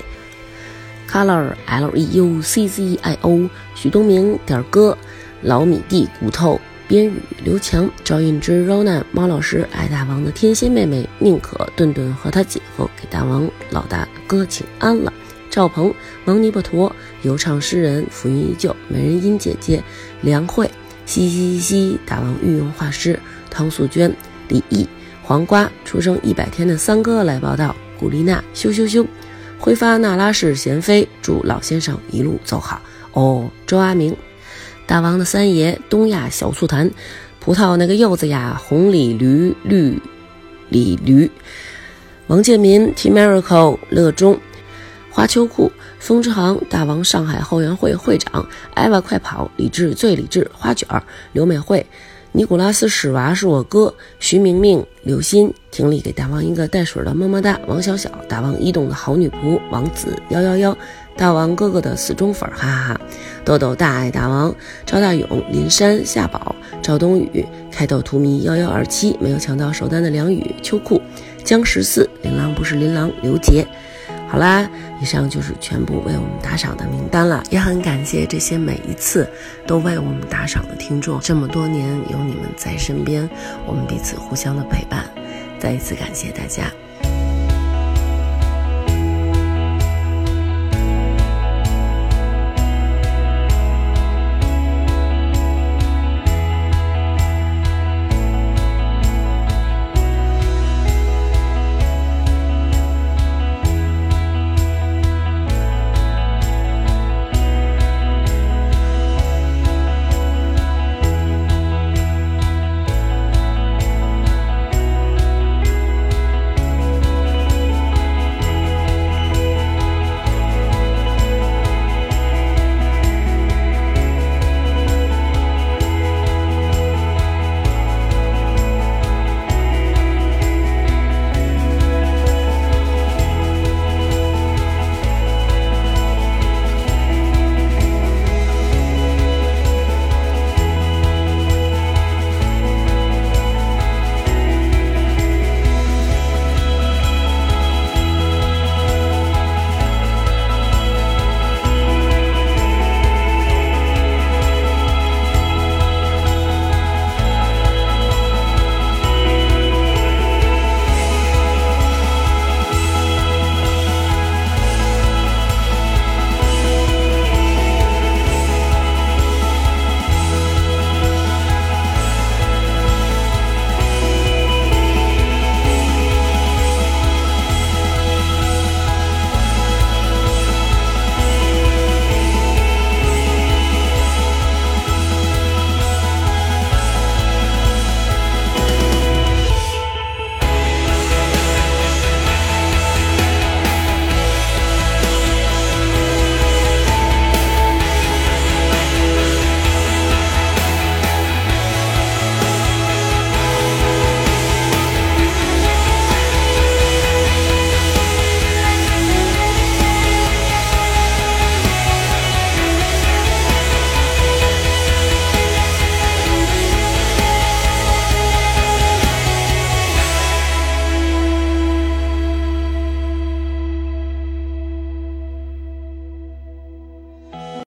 ，color l e u c z i o，许东明点儿哥，老米蒂骨头。边宇、刘强、赵胤之、Rona、猫老师、爱大王的天仙妹妹、宁可、顿顿和他姐夫给大王老大哥请安了。赵鹏、王尼巴陀、游唱诗人、浮云依旧、美人音姐姐、梁慧、嘻嘻嘻、大王御用画师、汤素娟、李毅、黄瓜出生一百天的三哥来报道，古丽娜羞羞羞，挥发那拉氏贤妃，祝老先生一路走好。哦，周阿明，大王的三爷，东亚小醋坛，葡萄那个柚子呀，红鲤驴绿鲤驴，王建民，T Miracle，乐中。花秋裤，风之航，大王上海后援会会长，艾娃快跑，理智最理智，花卷儿，刘美惠，尼古拉斯史娃是我哥，徐明明，刘鑫，婷丽给大王一个带水的么么哒，王小小，大王一动的好女仆，王子幺幺幺，大王哥哥的死忠粉，哈哈哈，豆豆大爱大王，赵大勇，林山夏宝，赵冬雨，开豆图迷幺幺二七，没有抢到首单的梁宇，秋裤，江十四，琳琅不是琳琅，刘杰。好啦，以上就是全部为我们打赏的名单了，也很感谢这些每一次都为我们打赏的听众。这么多年有你们在身边，我们彼此互相的陪伴，再一次感谢大家。